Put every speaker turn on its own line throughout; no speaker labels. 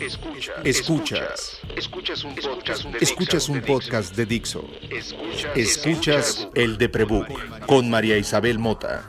Escuchas. Escuchas. Escuchas un podcast de, Escuchas un podcast de Dixo. Escuchas, el de Prebook con María Isabel Mota.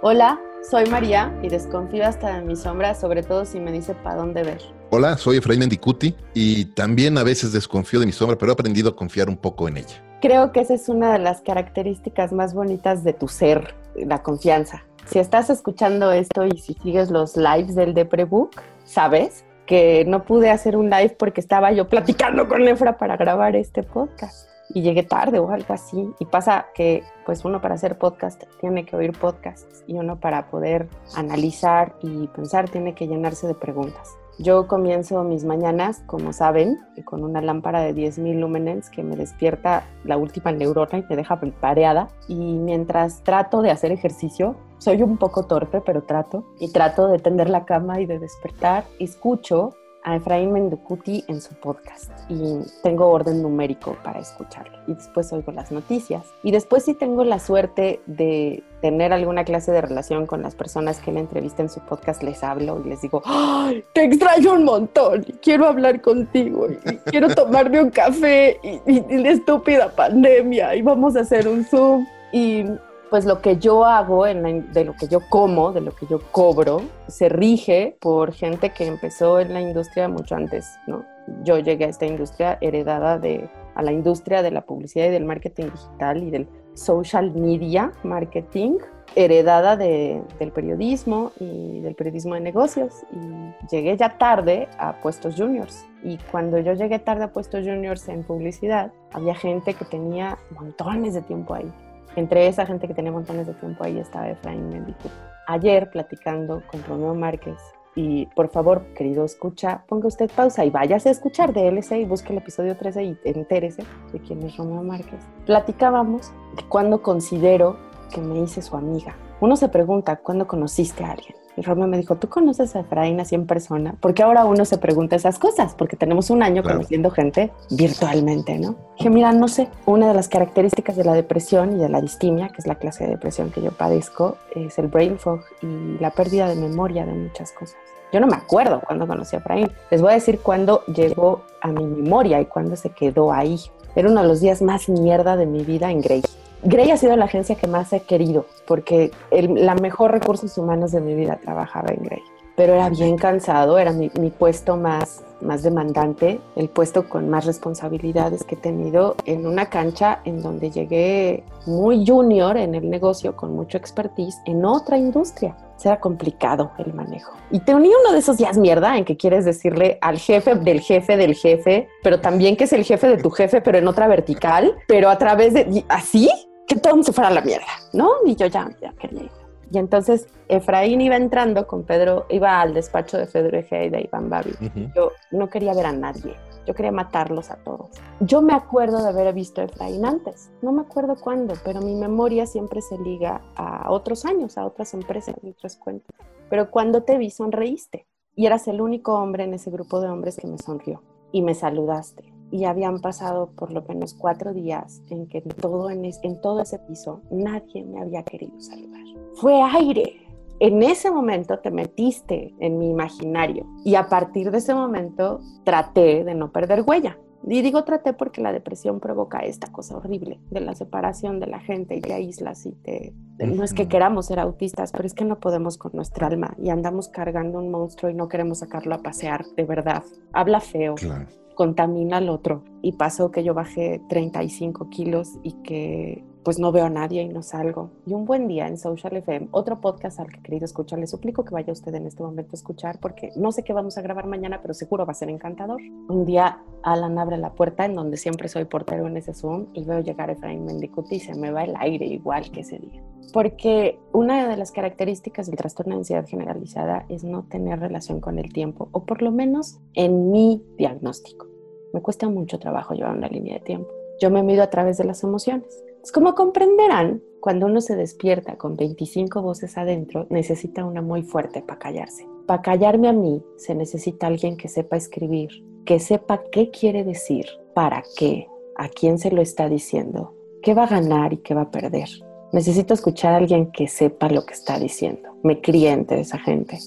Hola, soy María y desconfío hasta de mi sombra, sobre todo si me dice para dónde ver.
Hola, soy Efraín Mendicuti y también a veces desconfío de mi sombra, pero he aprendido a confiar un poco en ella.
Creo que esa es una de las características más bonitas de tu ser, la confianza. Si estás escuchando esto y si sigues los lives del Deprebook, sabes que no pude hacer un live porque estaba yo platicando con Efra para grabar este podcast y llegué tarde o algo así. Y pasa que pues uno para hacer podcast tiene que oír podcasts y uno para poder analizar y pensar tiene que llenarse de preguntas. Yo comienzo mis mañanas, como saben, con una lámpara de 10.000 lúmenes que me despierta la última neurona y me deja pareada. Y mientras trato de hacer ejercicio, soy un poco torpe, pero trato. Y trato de tender la cama y de despertar. Escucho a Efraín Mendecuti en su podcast y tengo orden numérico para escucharlo. Y después oigo las noticias. Y después si tengo la suerte de tener alguna clase de relación con las personas que él entrevista en su podcast, les hablo y les digo, ¡Ay, te extraño un montón quiero hablar contigo quiero tomarme un café y, y la estúpida pandemia y vamos a hacer un Zoom. Y pues lo que yo hago, de lo que yo como, de lo que yo cobro, se rige por gente que empezó en la industria mucho antes, ¿no? Yo llegué a esta industria heredada de, a la industria de la publicidad y del marketing digital y del social media marketing, heredada del periodismo y del periodismo de negocios. Y llegué ya tarde a puestos juniors. Y cuando yo llegué tarde a puestos juniors en publicidad, había gente que tenía montones de tiempo ahí entre esa gente que tenía montones de tiempo ahí estaba Efraín Mendicu. Ayer platicando con Romeo Márquez, y por favor, querido escucha, ponga usted pausa y váyase a escuchar DLC y busque el episodio 13 y entérese de quién es Romeo Márquez. Platicábamos de cuándo considero que me hice su amiga. Uno se pregunta, ¿cuándo conociste a alguien? Y Romeo me dijo, ¿tú conoces a Efraín así en persona? Porque ahora uno se pregunta esas cosas, porque tenemos un año conociendo gente virtualmente, ¿no? Dije, mira, no sé, una de las características de la depresión y de la distimia, que es la clase de depresión que yo padezco, es el brain fog y la pérdida de memoria de muchas cosas. Yo no me acuerdo cuándo conocí a Efraín. Les voy a decir cuándo llegó a mi memoria y cuándo se quedó ahí. Era uno de los días más mierda de mi vida en Grey. Grey ha sido la agencia que más he querido, porque el, la mejor recursos humanos de mi vida trabajaba en Grey. Pero era bien cansado, era mi, mi puesto más, más demandante, el puesto con más responsabilidades que he tenido en una cancha en donde llegué muy junior en el negocio, con mucho expertise, en otra industria. Será complicado el manejo. Y te uní uno de esos días mierda en que quieres decirle al jefe del jefe del jefe, pero también que es el jefe de tu jefe, pero en otra vertical, pero a través de... ¿Así? Que todo se fuera a la mierda, ¿no? Y yo ya, ya quería ir. Y entonces Efraín iba entrando con Pedro, iba al despacho de Pedro Egea y de Iván Babi. Yo no quería ver a nadie, yo quería matarlos a todos. Yo me acuerdo de haber visto a Efraín antes, no me acuerdo cuándo, pero mi memoria siempre se liga a otros años, a otras empresas, a otras cuentas. Pero cuando te vi sonreíste y eras el único hombre en ese grupo de hombres que me sonrió y me saludaste y habían pasado por lo menos cuatro días en que todo en, en todo ese piso nadie me había querido saludar. Fue aire. En ese momento te metiste en mi imaginario y a partir de ese momento traté de no perder huella. Y digo traté porque la depresión provoca esta cosa horrible de la separación de la gente y de aíslas y te... No es que queramos ser autistas, pero es que no podemos con nuestra alma y andamos cargando un monstruo y no queremos sacarlo a pasear, de verdad. Habla feo. Claro contamina al otro. Y pasó que yo bajé 35 kilos y que pues no veo a nadie y no salgo. Y un buen día en Social FM, otro podcast al que querido escuchar, le suplico que vaya usted en este momento a escuchar porque no sé qué vamos a grabar mañana, pero seguro va a ser encantador. Un día Alan abre la puerta en donde siempre soy portero en ese Zoom y veo llegar a Efraín Mendicuti y se me va el aire igual que ese día. Porque una de las características del trastorno de ansiedad generalizada es no tener relación con el tiempo, o por lo menos en mi diagnóstico. Me cuesta mucho trabajo llevar una línea de tiempo. Yo me mido a través de las emociones. Como comprenderán, cuando uno se despierta con 25 voces adentro, necesita una muy fuerte para callarse. Para callarme a mí se necesita alguien que sepa escribir, que sepa qué quiere decir para qué, a quién se lo está diciendo, qué va a ganar y qué va a perder. Necesito escuchar a alguien que sepa lo que está diciendo. Me cliente esa gente.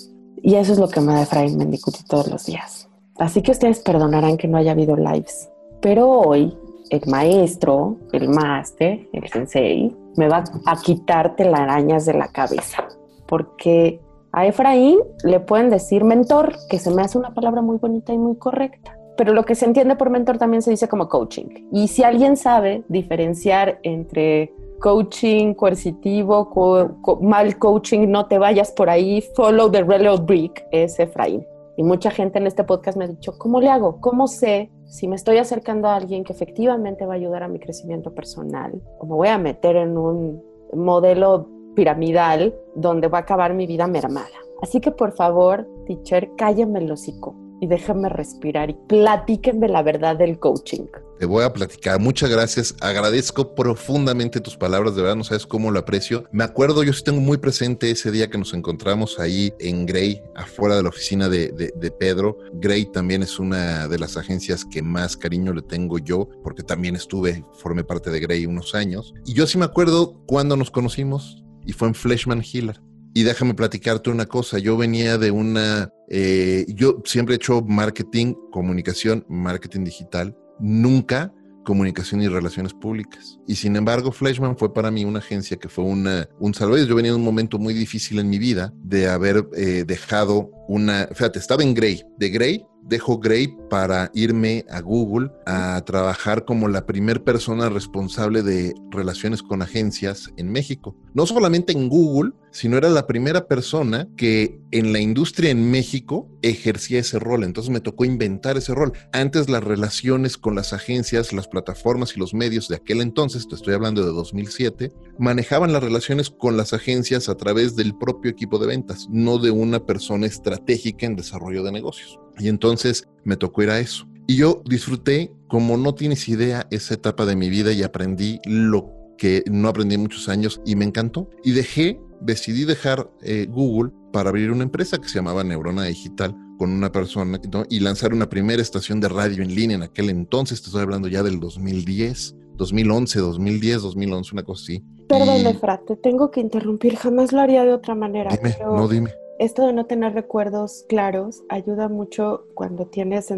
Y eso es lo que me da Efraín Mendicuti todos los días. Así que ustedes perdonarán que no haya habido lives. Pero hoy el maestro, el máster, el sensei, me va a quitar telarañas de la cabeza. Porque a Efraín le pueden decir mentor, que se me hace una palabra muy bonita y muy correcta. Pero lo que se entiende por mentor también se dice como coaching. Y si alguien sabe diferenciar entre coaching coercitivo, mal coaching, no te vayas por ahí, follow the railroad brick, es Efraín. Y mucha gente en este podcast me ha dicho, ¿cómo le hago? ¿Cómo sé si me estoy acercando a alguien que efectivamente va a ayudar a mi crecimiento personal o me voy a meter en un modelo piramidal donde va a acabar mi vida mermada? Así que por favor, teacher, cállame el hocico y déjame respirar y platíquenme la verdad del coaching.
Te voy a platicar. Muchas gracias. Agradezco profundamente tus palabras. De verdad, no sabes cómo lo aprecio. Me acuerdo, yo sí tengo muy presente ese día que nos encontramos ahí en Grey, afuera de la oficina de, de, Pedro. Grey también es una de las agencias que más cariño le tengo yo, porque también estuve, formé parte de Grey unos años. Y yo sí me acuerdo cuando nos conocimos y fue en Fleshman Hiller. Y déjame platicarte una cosa, yo venía de una, eh, yo siempre he hecho marketing, comunicación, marketing digital, nunca comunicación y relaciones públicas. Y sin embargo, Fleshman fue para mí una agencia que fue una, un salvavidas. Yo venía de un momento muy difícil en mi vida de haber eh, dejado una, fíjate, estaba en Grey, de Grey dejo Gray para irme a Google a trabajar como la primer persona responsable de relaciones con agencias en México. No solamente en Google, sino era la primera persona que en la industria en México ejercía ese rol. Entonces me tocó inventar ese rol. Antes las relaciones con las agencias, las plataformas y los medios de aquel entonces, te estoy hablando de 2007, manejaban las relaciones con las agencias a través del propio equipo de ventas, no de una persona estratégica en desarrollo de negocios. Y entonces me tocó ir a eso. Y yo disfruté, como no tienes idea, esa etapa de mi vida y aprendí lo que no aprendí en muchos años y me encantó. Y dejé, decidí dejar eh, Google para abrir una empresa que se llamaba Neurona Digital con una persona y lanzar una primera estación de radio en línea en aquel entonces, te estoy hablando ya del 2010, 2011, 2010, 2011, una cosa así.
Perdón, Efra, te tengo que interrumpir, jamás lo haría de otra manera.
Dime, no dime
esto de no tener recuerdos claros ayuda mucho cuando tienes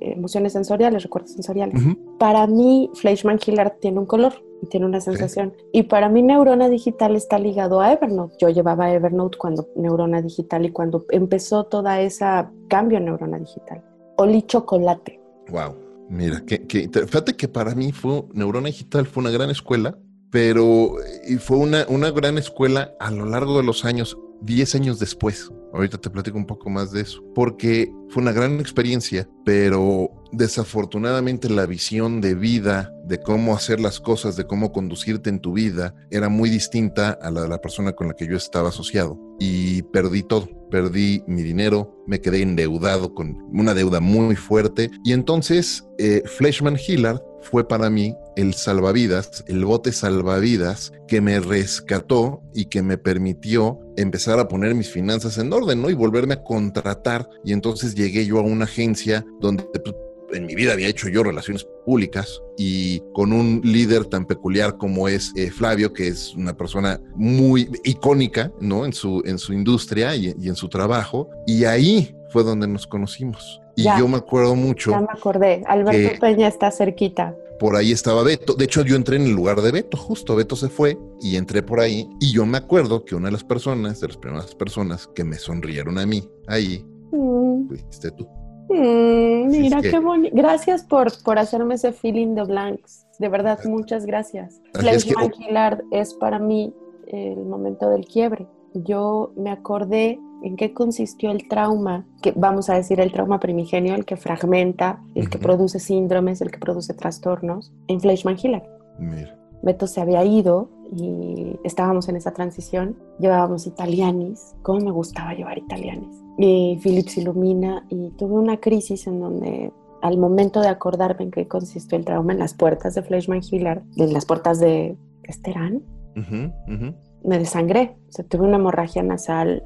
emociones sensoriales, recuerdos sensoriales. Para mí, Fleischmann Hillard tiene un color y tiene una sensación. Y para mí, Neurona Digital está ligado a Evernote. Yo llevaba Evernote cuando Neurona Digital y cuando empezó toda esa cambio en Neurona Digital. Olí chocolate.
Wow. Mira, que, que, fíjate que para mí fue Neurona Digital fue una gran escuela, pero y fue una, una gran escuela a lo largo de los años 10 años después. Ahorita te platico un poco más de eso, porque fue una gran experiencia, pero desafortunadamente la visión de vida, de cómo hacer las cosas, de cómo conducirte en tu vida, era muy distinta a la de la persona con la que yo estaba asociado. Y perdí todo, perdí mi dinero, me quedé endeudado con una deuda muy fuerte. Y entonces eh, Fleshman Hillard fue para mí el salvavidas, el bote salvavidas que me rescató y que me permitió empezar a poner mis finanzas en orden, ¿no? Y volverme a contratar. Y entonces llegué yo a una agencia donde pues, en mi vida había hecho yo relaciones públicas y con un líder tan peculiar como es eh, Flavio, que es una persona muy icónica, ¿no? En su, en su industria y, en su trabajo. Y ahí fue donde nos conocimos. Y yo me acuerdo mucho.
Ya me acordé. Alberto Peña está cerquita.
Por ahí estaba Beto. De hecho, yo entré en el lugar de Beto, justo. Beto se fue y entré por ahí. Y yo me acuerdo que una de las personas, de las primeras personas que me sonrieron a mí ahí, mm. fuiste tú.
Mm, mira qué bonito. Gracias por, por hacerme ese feeling de blanks. De verdad, muchas gracias. Flash es, es para mí el momento del quiebre. Yo me acordé en qué consistió el trauma, que vamos a decir el trauma primigenio, el que fragmenta, el que produce síndromes, el que produce trastornos, en Fleischmann Hiller. Beto se había ido y estábamos en esa transición, llevábamos italianis, cómo me gustaba llevar italianis. Y Philip se ilumina y tuve una crisis en donde al momento de acordarme en qué consistió el trauma en las puertas de Fleischmann Hiller, en las puertas de Esterán, me desangré, o sea, tuve una hemorragia nasal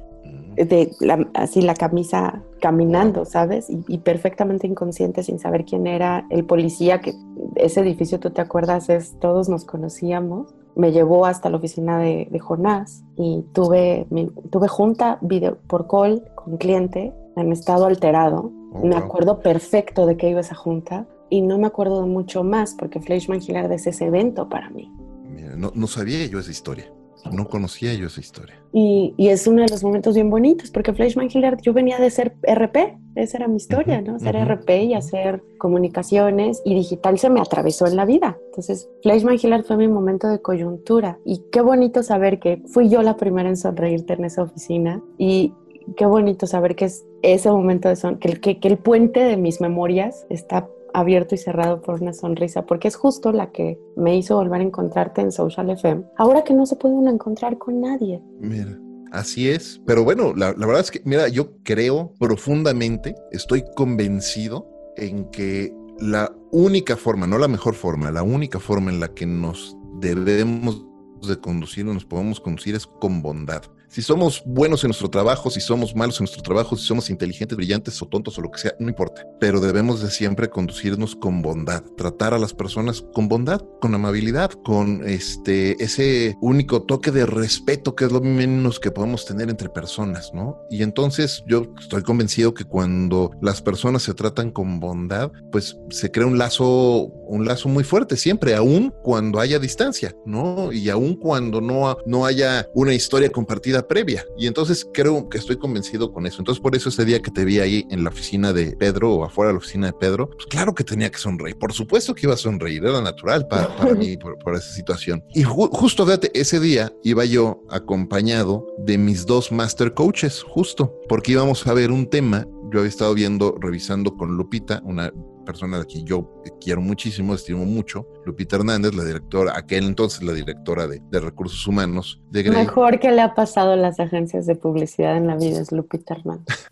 de así la camisa caminando, ¿sabes? Y, perfectamente inconsciente sin saber quién era el policía, que ese edificio, tú te acuerdas, es, todos nos conocíamos. Me llevó hasta la oficina de, Jonás y tuve, tuve junta video por call con cliente en estado alterado. Oh, me acuerdo perfecto de que iba esa junta y no me acuerdo de mucho más porque Fleischmann Gillard es ese evento para mí.
Mira, no, no sabía yo esa historia. No conocía yo esa historia.
Y, y, es uno de los momentos bien bonitos, porque Fleischmann Hillard, yo venía de ser RP, esa era mi historia, ¿no? Ser RP y hacer comunicaciones, y digital se me atravesó en la vida. Entonces, Fleischmann Hillard fue mi momento de coyuntura, y qué bonito saber que fui yo la primera en sonreírte en esa oficina, y qué bonito saber que es ese momento de son, que, que, que el puente de mis memorias está abierto y cerrado por una sonrisa, porque es justo la que me hizo volver a encontrarte en Social FM, ahora que no se puede encontrar con nadie.
Mira. Así es, pero bueno, la, la verdad es que, mira, yo creo profundamente, estoy convencido en que la única forma, no la mejor forma, la única forma en la que nos debemos de conducir o nos podemos conducir es con bondad si somos buenos en nuestro trabajo, si somos malos en nuestro trabajo, si somos inteligentes, brillantes o tontos o lo que sea, no importa. Pero debemos de siempre conducirnos con bondad, tratar a las personas con bondad, con amabilidad, con este ese único toque de respeto que es lo menos que podemos tener entre personas, ¿no? Y entonces yo estoy convencido que cuando las personas se tratan con bondad, pues se crea un lazo, un lazo muy fuerte siempre, aun cuando haya distancia, ¿no? Y aun cuando no, no haya una historia compartida previa. Y entonces creo que estoy convencido con eso. Entonces por eso ese día que te vi ahí en la oficina de Pedro o afuera de la oficina de Pedro, pues claro que tenía que sonreír. Por supuesto que iba a sonreír, era natural para, mí por, esa situación. Y justo, fíjate, ese día iba yo acompañado de mis dos master coaches, justo, porque íbamos a ver un tema. Yo había estado viendo, revisando con Lupita, una persona de quien yo quiero muchísimo, estimo mucho, Lupita Hernández, la directora, aquel entonces la directora de, recursos humanos de
Grey. Mejor que le ha pasado a las agencias de publicidad en la vida es Lupita Hernández.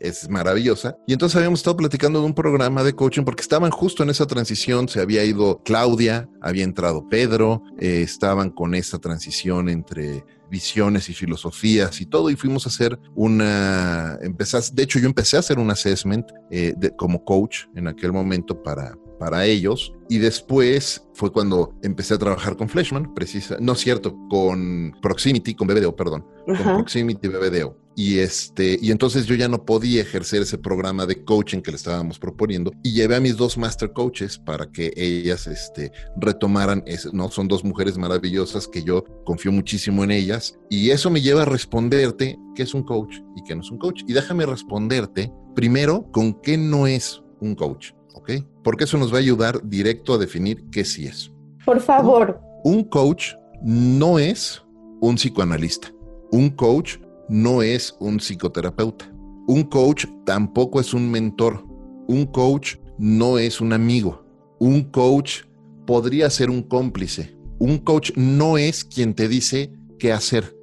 Es maravillosa. Y entonces habíamos estado platicando de un programa de coaching porque estaban justo en esa transición, se había ido Claudia, había entrado Pedro, eh, estaban con esa transición entre visiones y filosofías y todo, y fuimos a hacer una, empezás, de hecho yo empecé a hacer un assessment eh, como coach en aquel momento para, para ellos, y después fue cuando empecé a trabajar con Fleshman, precisa, no es cierto, con Proximity, con BBDO, perdón, con Proximity BBDO. Y este, y entonces yo ya no podía ejercer ese programa de coaching que le estábamos proponiendo y llevé a mis dos master coaches para que ellas este, retomaran, ese, no son dos mujeres maravillosas que yo confío muchísimo en ellas y eso me lleva a responderte qué es un coach y qué no es un coach. Y déjame responderte primero con qué no es un coach, ¿ok? Porque eso nos va a ayudar directo a definir qué sí es.
Por favor.
un coach no es un psicoanalista. Un coach no es un psicoterapeuta. Un coach tampoco es un mentor. Un coach no es un amigo. Un coach podría ser un cómplice. Un coach no es quien te dice qué hacer.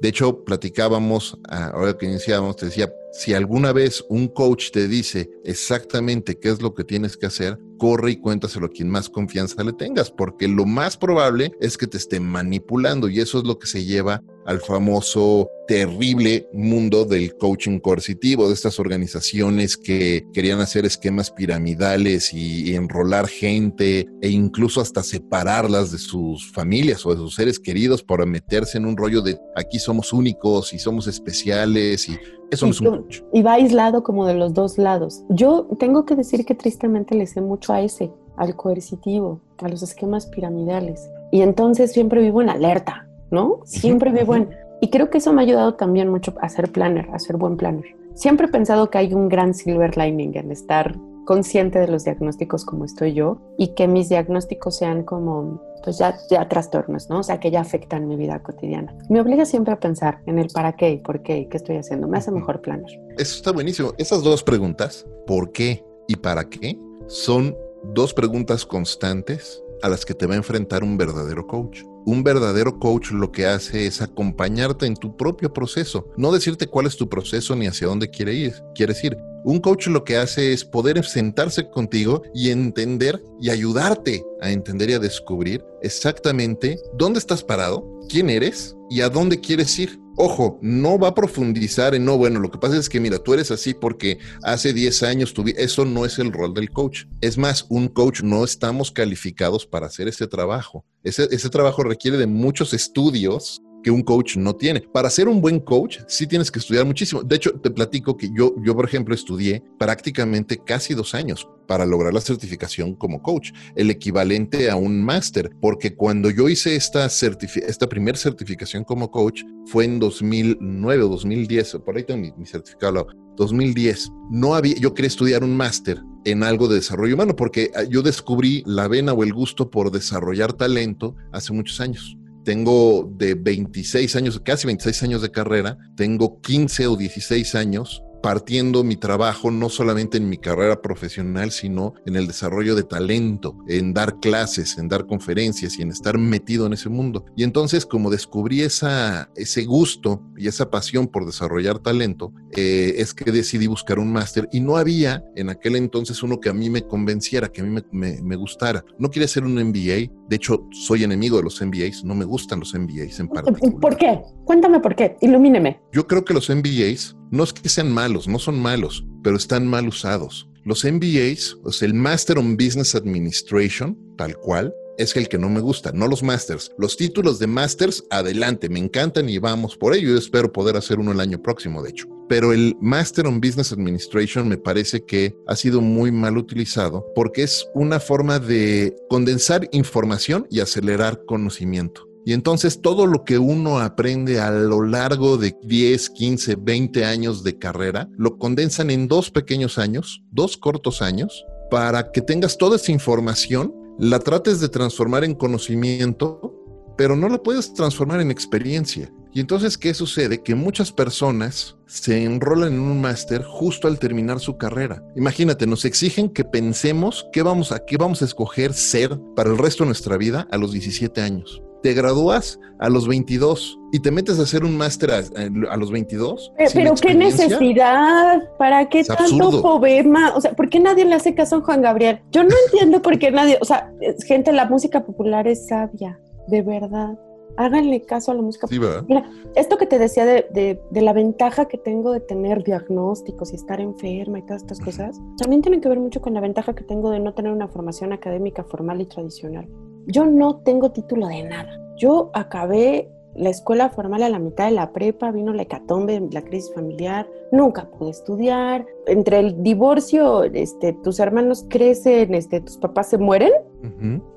De hecho, platicábamos, ah, ahora que iniciábamos, te decía, si alguna vez un coach te dice exactamente qué es lo que tienes que hacer, corre y cuéntaselo a quien más confianza le tengas, porque lo más probable es que te esté manipulando y eso es lo que se lleva al famoso terrible mundo del coaching coercitivo, de estas organizaciones que querían hacer esquemas piramidales y, enrolar gente e incluso hasta separarlas de sus familias o de sus seres queridos para meterse en un rollo de aquí somos únicos y somos especiales y eso no es un coach.
Y va aislado como de los dos lados. Yo tengo que decir que tristemente le sé mucho a ese, al coercitivo, a los esquemas piramidales. Y entonces siempre vivo en alerta, ¿no? Siempre vivo en... Y creo que eso me ha ayudado también mucho a ser planner, a ser buen planner. Siempre he pensado que hay un gran silver lining en estar consciente de los diagnósticos como estoy yo y que mis diagnósticos sean como, pues ya, ya trastornos, ¿no? O sea, que ya afectan mi vida cotidiana. Me obliga siempre a pensar en el para qué y por qué y qué estoy haciendo. Me hace mejor planner.
Eso está buenísimo. Esas dos preguntas, ¿por qué y para qué? Son dos preguntas constantes a las que te va a enfrentar un verdadero coach. Un verdadero coach lo que hace es acompañarte en tu propio proceso, no decirte cuál es tu proceso ni hacia dónde quiere ir, quieres ir. Un coach lo que hace es poder sentarse contigo y entender y ayudarte a entender y a descubrir exactamente dónde estás parado, quién eres y a dónde quieres ir. Ojo, no va a profundizar en, no, bueno, lo que pasa es que, mira, tú eres así porque hace 10 años tuve, eso no es el rol del coach. Es más, un coach no estamos calificados para hacer ese trabajo. Ese, ese trabajo requiere de muchos estudios que un coach no tiene. Para ser un buen coach, sí tienes que estudiar muchísimo. De hecho, te platico que yo, yo por ejemplo, estudié prácticamente casi dos años para lograr la certificación como coach, el equivalente a un máster, porque cuando yo hice esta, esta primera certificación como coach fue en 2009 o 2010, por ahí tengo mi, mi certificado, 2010. No había, yo quería estudiar un máster en algo de desarrollo humano porque ah, yo descubrí la vena o el gusto por desarrollar talento hace muchos años tengo de 26 años, casi 26 años de carrera, tengo 15 o 16 años partiendo mi trabajo no solamente en mi carrera profesional, sino en el desarrollo de talento, en dar clases, en dar conferencias y en estar metido en ese mundo. Y entonces, como descubrí esa, ese gusto y esa pasión por desarrollar talento, eh, es que decidí buscar un máster y no había en aquel entonces uno que a mí me convenciera, que a mí me, me, gustara. No quería hacer un MBA, de hecho, soy enemigo de los MBAs, no me gustan los MBAs en particular.
¿Por qué? Cuéntame por qué, ilumíneme.
Yo creo que los MBAs no es que sean malos, no son malos, pero están mal usados. Los MBAs, o sea, el Master on Business Administration, tal cual, es el que no me gusta, no los masters. Los títulos de masters, adelante, me encantan y vamos por ello. Yo espero poder hacer uno el año próximo, de hecho. Pero el Master on Business Administration me parece que ha sido muy mal utilizado porque es una forma de condensar información y acelerar conocimiento. Y entonces todo lo que uno aprende a lo largo de 10, 15, 20 años de carrera, lo condensan en dos pequeños años, dos cortos años, para que tengas toda esa información, la trates de transformar en conocimiento, pero no la puedes transformar en experiencia. Y entonces, ¿qué sucede? Que muchas personas se enrolan en un máster justo al terminar su carrera. Imagínate, nos exigen que pensemos qué vamos a qué vamos a escoger ser para el resto de nuestra vida a los 17 años te gradúas a los 22 y te metes a hacer un máster a, los 22.
Pero, qué necesidad, ¿para qué tanto poema? O sea, ¿por qué nadie le hace caso a Juan Gabriel? Yo no entiendo por qué nadie, o sea, gente, la música popular es sabia, de verdad. Háganle caso a la música popular. Mira, esto que te decía de, de, la ventaja que tengo de tener diagnósticos y estar enferma y todas estas cosas, también tiene que ver mucho con la ventaja que tengo de no tener una formación académica formal y tradicional. Yo no tengo título de nada. Yo acabé la escuela formal a la mitad de la prepa, vino la hecatombe, la crisis familiar, nunca pude estudiar. Entre el divorcio, este, tus hermanos crecen, este, tus papás se mueren.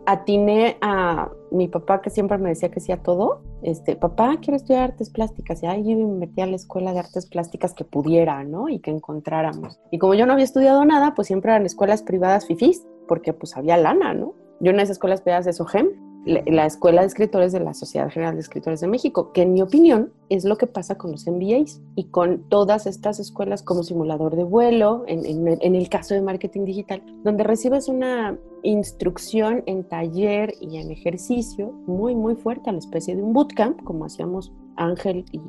Atiné a mi papá que siempre me decía que hacía todo. Este, papá, quiero estudiar artes plásticas. Y ahí yo me metí a la escuela de artes plásticas que pudiera, ¿no? Y que encontráramos. Y como yo no había estudiado nada, pues siempre eran escuelas privadas fifís, porque pues había lana, ¿no? Yo en esas escuelas privadas de SOGEM la Escuela de Escritores de la Sociedad General de Escritores de México, que en mi opinión es lo que pasa con los MBAs y con todas estas escuelas como simulador de vuelo, en, en, el caso de marketing digital, donde recibes una instrucción en taller y en ejercicio muy, muy fuerte, a la especie de un bootcamp, como hacíamos Ángel y,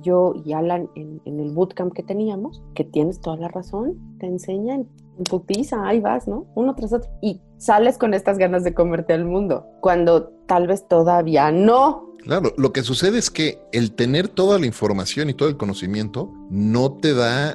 yo y Alan en, en, el bootcamp que teníamos, que tienes toda la razón, te enseñan en putiza, ahí vas, ¿no? Uno tras otro. Y sales con estas ganas de comerte al mundo, cuando tal vez todavía no.
Claro, lo que sucede es que el tener toda la información y todo el conocimiento no te da,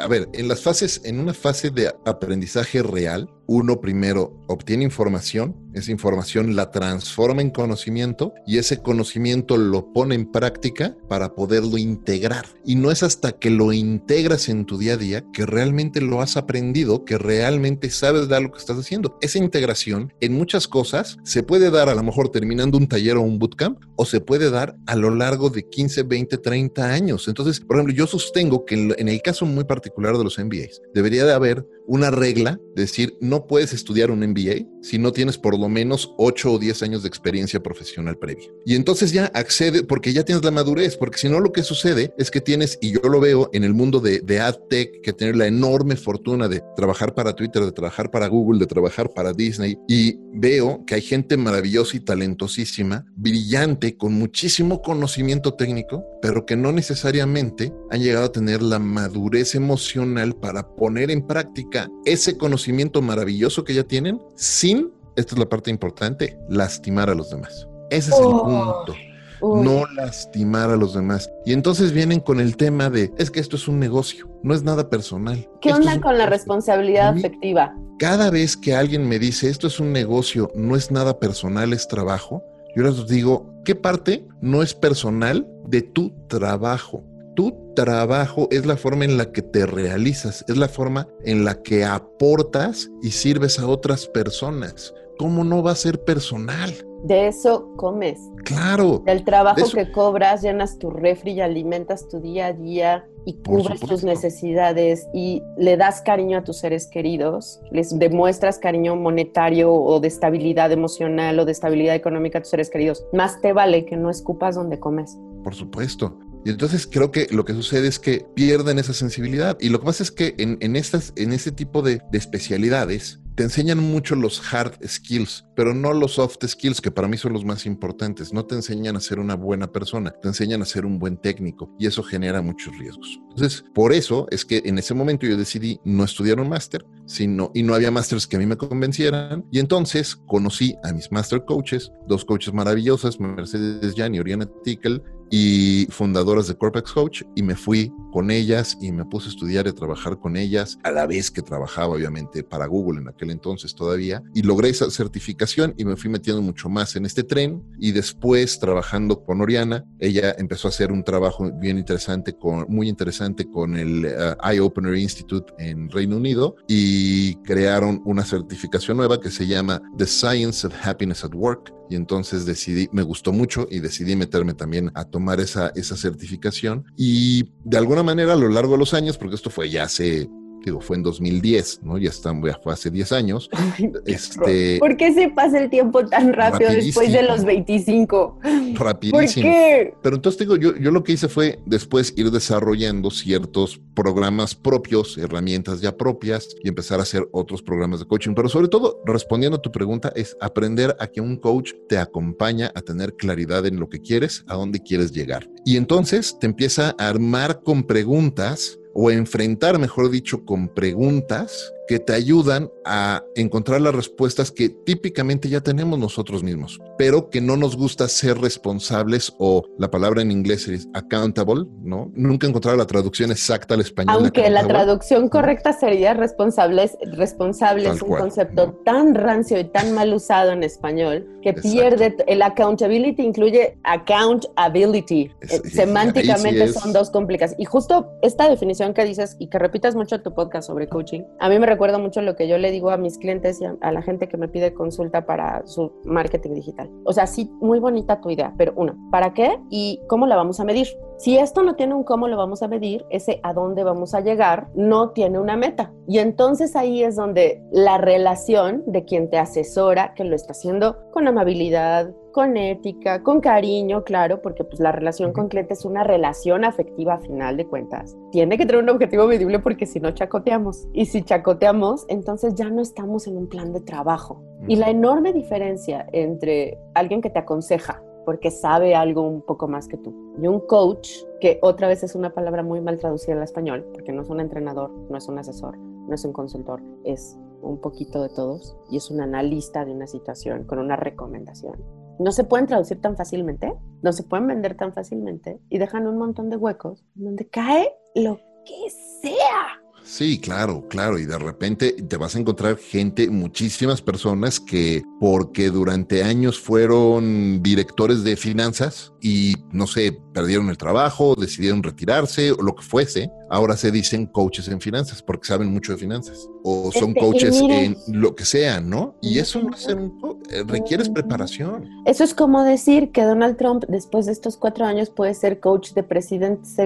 a ver, en las fases, en una fase de aprendizaje real, uno primero obtiene información, esa información la transforma en conocimiento y ese conocimiento lo pone en práctica para poderlo integrar. Y no es hasta que lo integras en tu día a día que realmente lo has aprendido, que realmente sabes dar lo que estás haciendo. Esa integración en muchas cosas se puede dar a lo mejor terminando un taller o un bootcamp o se puede dar a lo largo de 15, 20, 30 años. Entonces, por ejemplo, yo sostengo que en el caso muy particular de los MBAs, debería de haber una regla de decir, no puedes estudiar un MBA si no tienes por lo menos 8 o 10 años de experiencia profesional previa. Y entonces ya accede, porque ya tienes la madurez, porque si no lo que sucede es que tienes, y yo lo veo en el mundo de, de AdTech, que tener la enorme fortuna de trabajar para Twitter, de trabajar para Google, de trabajar para Disney, y veo que hay gente maravillosa y talentosísima, brillante, con muchísimo conocimiento técnico, pero que no necesariamente han llegado a tener la madurez emocional para poner en práctica ese conocimiento maravilloso que ya tienen sin, esta es la parte importante, lastimar a los demás. Ese es el punto. no lastimar a los demás. Y entonces vienen con el tema de, es que esto es un negocio, no es nada personal.
¿Qué onda con la responsabilidad afectiva?
Cada vez que alguien me dice, esto es un negocio, no es nada personal, es trabajo, yo les digo, ¿qué parte no es personal de tu trabajo? Tu trabajo es la forma en la que te realizas, es la forma en la que aportas y sirves a otras personas. ¿Cómo no va a ser personal?
De eso comes.
Claro.
Del trabajo que cobras, llenas tu refri y alimentas tu día a día y cubres tus necesidades y le das cariño a tus seres queridos, les demuestras cariño monetario o de estabilidad emocional o de estabilidad económica a tus seres queridos. Más te vale que no escupas donde comes.
Por supuesto. Entonces creo que lo que sucede es que pierden esa sensibilidad. Y lo que pasa es que en, estas, en este tipo de, de especialidades, te enseñan mucho los hard skills, pero no los soft skills, que para mí son los más importantes. No te enseñan a ser una buena persona, te enseñan a ser un buen técnico y eso genera muchos riesgos. Entonces, por eso es que en ese momento yo decidí no estudiar un máster, sino y no había másters que a mí me convencieran y entonces conocí a mis master coaches, dos coaches maravillosas, Mercedes Jan y Oriana Tickel, y fundadoras de Corpex Coach y me fui con ellas y me puse a estudiar y a trabajar con ellas a la vez que trabajaba obviamente para Google en aquel entonces todavía y logré esa certificación y me fui metiendo mucho más en este tren y después trabajando con Oriana ella empezó a hacer un trabajo bien interesante con muy interesante con el uh, Eye Opener Institute en Reino Unido y crearon una certificación nueva que se llama The Science of Happiness at Work y entonces decidí, me gustó mucho y decidí meterme también a tomar esa, esa certificación. Y de alguna manera a lo largo de los años, porque esto fue ya hace digo, fue en 2010, ¿no? Ya están, ya fue hace 10 años.
este, ¿Por qué se pasa el tiempo tan rápido después de los 25?
Rapidísimo. ¿Por qué? Pero entonces digo, yo, yo lo que hice fue después ir desarrollando ciertos programas propios, herramientas ya propias y empezar a hacer otros programas de coaching. Pero sobre todo, respondiendo a tu pregunta, es aprender a que un coach te acompaña a tener claridad en lo que quieres, a dónde quieres llegar. Y entonces te empieza a armar con preguntas o enfrentar, mejor dicho, con preguntas que te ayudan a encontrar las respuestas que típicamente ya tenemos nosotros mismos, pero que no nos gusta ser responsables o la palabra en inglés es accountable, ¿no? Nunca he encontrado la traducción exacta al español.
Aunque la traducción correcta sería responsables, responsable es un concepto tan rancio y tan mal usado en español que pierde, el accountability incluye accountability. Eh, semánticamente son dos complicadas. Y justo esta definición que dices y que repitas mucho en tu podcast sobre coaching, a mí me recuerda mucho lo que yo le digo a mis clientes y a, la gente que me pide consulta para su marketing digital. O sea, sí, muy bonita tu idea, pero uno, ¿para qué y cómo la vamos a medir? Si esto no tiene un cómo lo vamos a medir, ese a dónde vamos a llegar no tiene una meta. Y entonces ahí es donde la relación de quien te asesora, que lo está haciendo con amabilidad, con ética, con cariño, claro, porque pues la relación con cliente es una relación afectiva a final de cuentas. Tiene que tener un objetivo medible porque si no chacoteamos. Y si chacoteamos, entonces ya no estamos en un plan de trabajo. Y la enorme diferencia entre alguien que te aconseja porque sabe algo un poco más que tú. Y un coach, que otra vez es una palabra muy mal traducida al español, porque no es un entrenador, no es un asesor, no es un consultor, es un poquito de todos y es un analista de una situación con una recomendación no se pueden traducir tan fácilmente, no se pueden vender tan fácilmente y dejan un montón de huecos donde cae lo que sea.
Sí, claro, claro. Y de repente te vas a encontrar gente, muchísimas personas que porque durante años fueron directores de finanzas y, no sé, perdieron el trabajo, decidieron retirarse o lo que fuese, ahora se dicen coaches en finanzas porque saben mucho de finanzas o son este, coaches en lo que sea, ¿no? Y eso no es un, eh, requieres preparación.
Eso es como decir que Donald Trump después de estos cuatro años puede ser coach de presidentes,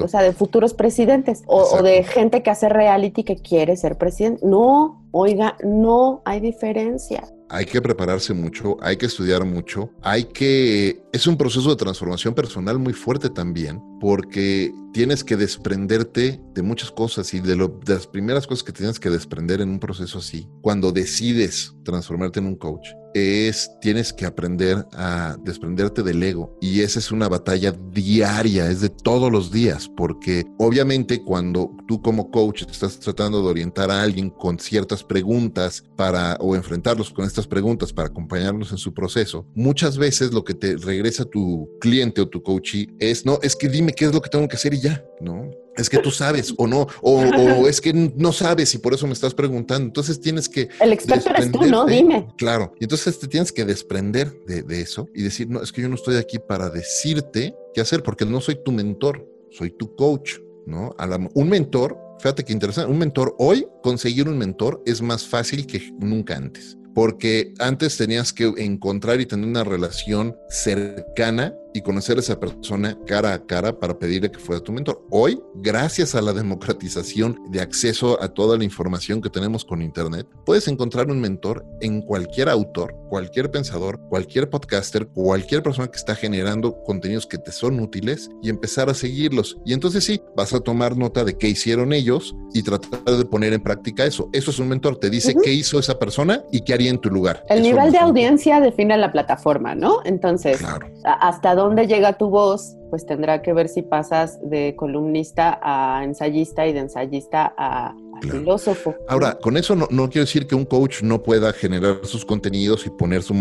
o sea, de futuros presidentes o, de gente que hace reality que quiere ser presidente. No, oiga, no hay diferencia
hay que prepararse mucho, hay que estudiar mucho, hay que... Es un proceso de transformación personal muy fuerte también, porque tienes que desprenderte de muchas cosas y de, lo, de, las primeras cosas que tienes que desprender en un proceso así, cuando decides transformarte en un coach, es tienes que aprender a desprenderte del ego y esa es una batalla diaria, es de todos los días, porque obviamente cuando tú como coach estás tratando de orientar a alguien con ciertas preguntas para o enfrentarlos con estas preguntas para acompañarlos en su proceso, muchas veces lo que te regresa tu cliente o tu coachee es, no, es que dime qué es lo que tengo que hacer y ya, ¿no? Es que tú sabes o no, o, es que no sabes y por eso me estás preguntando. Entonces tienes que...
El experto eres tú, ¿no? Dime.
Claro. Y entonces te tienes que desprender de, eso y decir, no, es que yo no estoy aquí para decirte qué hacer, porque no soy tu mentor, soy tu coach, ¿no? un mentor, fíjate qué interesante, un mentor, hoy conseguir un mentor es más fácil que nunca antes porque antes tenías que encontrar y tener una relación cercana y conocer a esa persona cara a cara para pedirle que fuera tu mentor. Hoy, gracias a la democratización de acceso a toda la información que tenemos con Internet, puedes encontrar un mentor en cualquier autor, cualquier pensador, cualquier podcaster, cualquier persona que está generando contenidos que te son útiles y empezar a seguirlos. Y entonces sí, vas a tomar nota de qué hicieron ellos y tratar de poner en práctica eso. Eso es un mentor, te dice qué hizo esa persona y qué haría en tu lugar.
El nivel de audiencia define la plataforma, ¿no? Entonces, hasta dónde llega tu voz, pues tendrá que ver si pasas de columnista a ensayista y de ensayista a, filósofo.
Ahora, con eso no, quiero decir que un coach no pueda generar sus contenidos y poner su,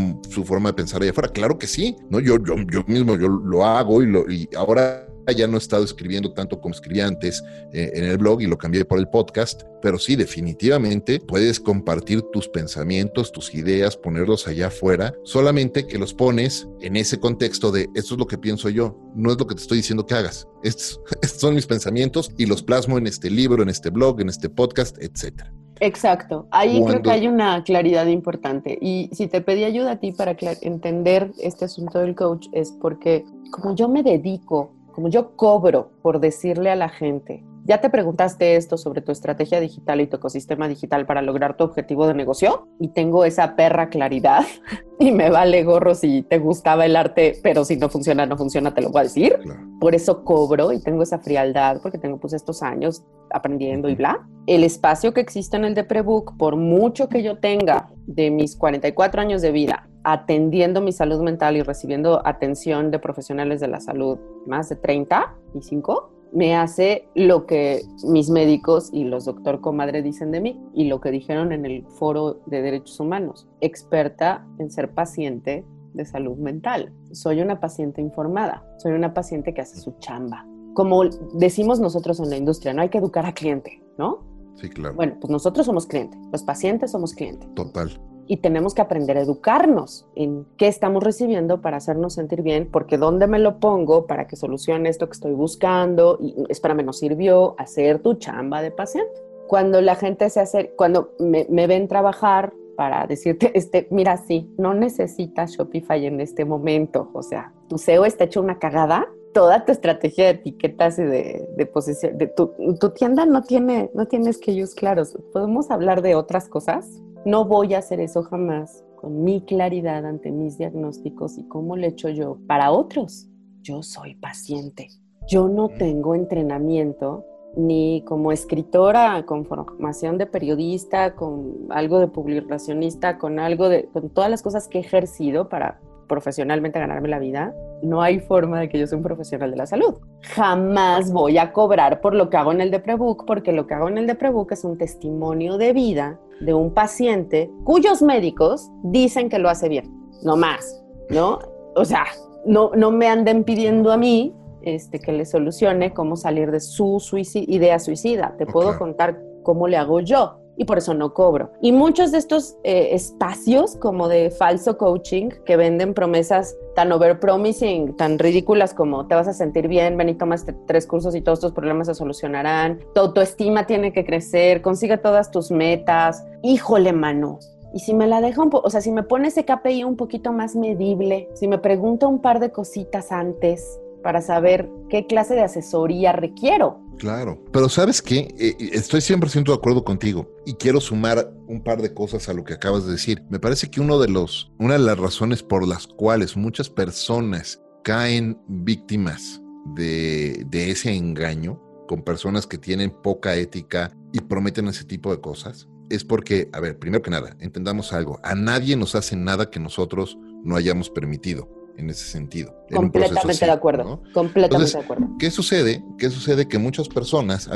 forma de pensar allá afuera. Claro que sí, ¿no? Yo, yo, yo mismo yo lo hago y, lo, y ahora ya no he estado escribiendo tanto como escribía antes eh, en el blog y lo cambié por el podcast, pero sí, definitivamente puedes compartir tus pensamientos, tus ideas, ponerlos allá afuera, solamente que los pones en ese contexto de esto es lo que pienso yo, no es lo que te estoy diciendo que hagas. Estos, son mis pensamientos y los plasmo en este libro, en este blog, en este podcast, etcétera.
Exacto, ahí creo que hay una claridad importante. Y si te pedí ayuda a ti para entender este asunto del coach, es porque como yo me dedico como yo cobro por decirle a la gente, ya te preguntaste esto sobre tu estrategia digital y tu ecosistema digital para lograr tu objetivo de negocio y tengo esa perra claridad y me vale gorro si te gustaba el arte, pero si no funciona, no funciona, te lo voy a decir. Por eso cobro y tengo esa frialdad porque tengo pues estos años aprendiendo y bla. El espacio que existe en el de Prebook, por mucho que yo tenga de mis 44 años de vida atendiendo mi salud mental y recibiendo atención de profesionales de la salud más de 30 y 5, me hace lo que mis médicos y los doctor comadre dicen de mí y lo que dijeron en el foro de derechos humanos, experta en ser paciente de salud mental. Soy una paciente informada, soy una paciente que hace su chamba. Como decimos nosotros en la industria, no hay que educar a cliente, ¿no?
Sí, claro.
Bueno, pues nosotros somos cliente, los pacientes somos cliente.
Total
y tenemos que aprender a educarnos en qué estamos recibiendo para hacernos sentir bien, porque dónde me lo pongo para que solucione esto que estoy buscando y espérame, nos sirvió hacer tu chamba de paciente. Cuando la gente se hace, cuando me, me ven trabajar para decirte, este, mira, sí, no necesitas Shopify en este momento, o sea, tu SEO está hecho una cagada, toda tu estrategia de etiquetas y de, de posición, de tu, tu, tienda no tiene, no tienes que ellos claros. ¿Podemos hablar de otras cosas? No voy a hacer eso jamás con mi claridad ante mis diagnósticos y cómo lo he hecho yo para otros. Yo soy paciente. Yo no tengo entrenamiento ni como escritora con formación de periodista, con algo de publicacionista, con algo de con todas las cosas que he ejercido para profesionalmente ganarme la vida, no hay forma de que yo sea un profesional de la salud. Jamás voy a cobrar por lo que hago en el Deprebook, porque lo que hago en el Deprebook es un testimonio de vida de un paciente cuyos médicos dicen que lo hace bien, no más, ¿no? O sea, no, no me anden pidiendo a mí este, que le solucione cómo salir de su idea suicida. Te puedo contar cómo le hago yo y por eso no cobro. Y muchos de estos eh, espacios como de falso coaching que venden promesas tan overpromising, tan ridículas como te vas a sentir bien, ven y tomas tres cursos y todos tus problemas se solucionarán, tu autoestima tiene que crecer, consigue todas tus metas, híjole mano. Y si me la deja un poco, o sea, si me pone ese KPI un poquito más medible, si me pregunta un par de cositas antes, para saber qué clase de asesoría requiero.
Claro, pero sabes qué, eh, estoy 100% de acuerdo contigo y quiero sumar un par de cosas a lo que acabas de decir. Me parece que uno de los, una de las razones por las cuales muchas personas caen víctimas de, de ese engaño con personas que tienen poca ética y prometen ese tipo de cosas, es porque, a ver, primero que nada, entendamos algo, a nadie nos hace nada que nosotros no hayamos permitido en ese sentido.
Completamente de acuerdo. Completamente de acuerdo.
¿Qué sucede? ¿Qué sucede? Que muchas personas,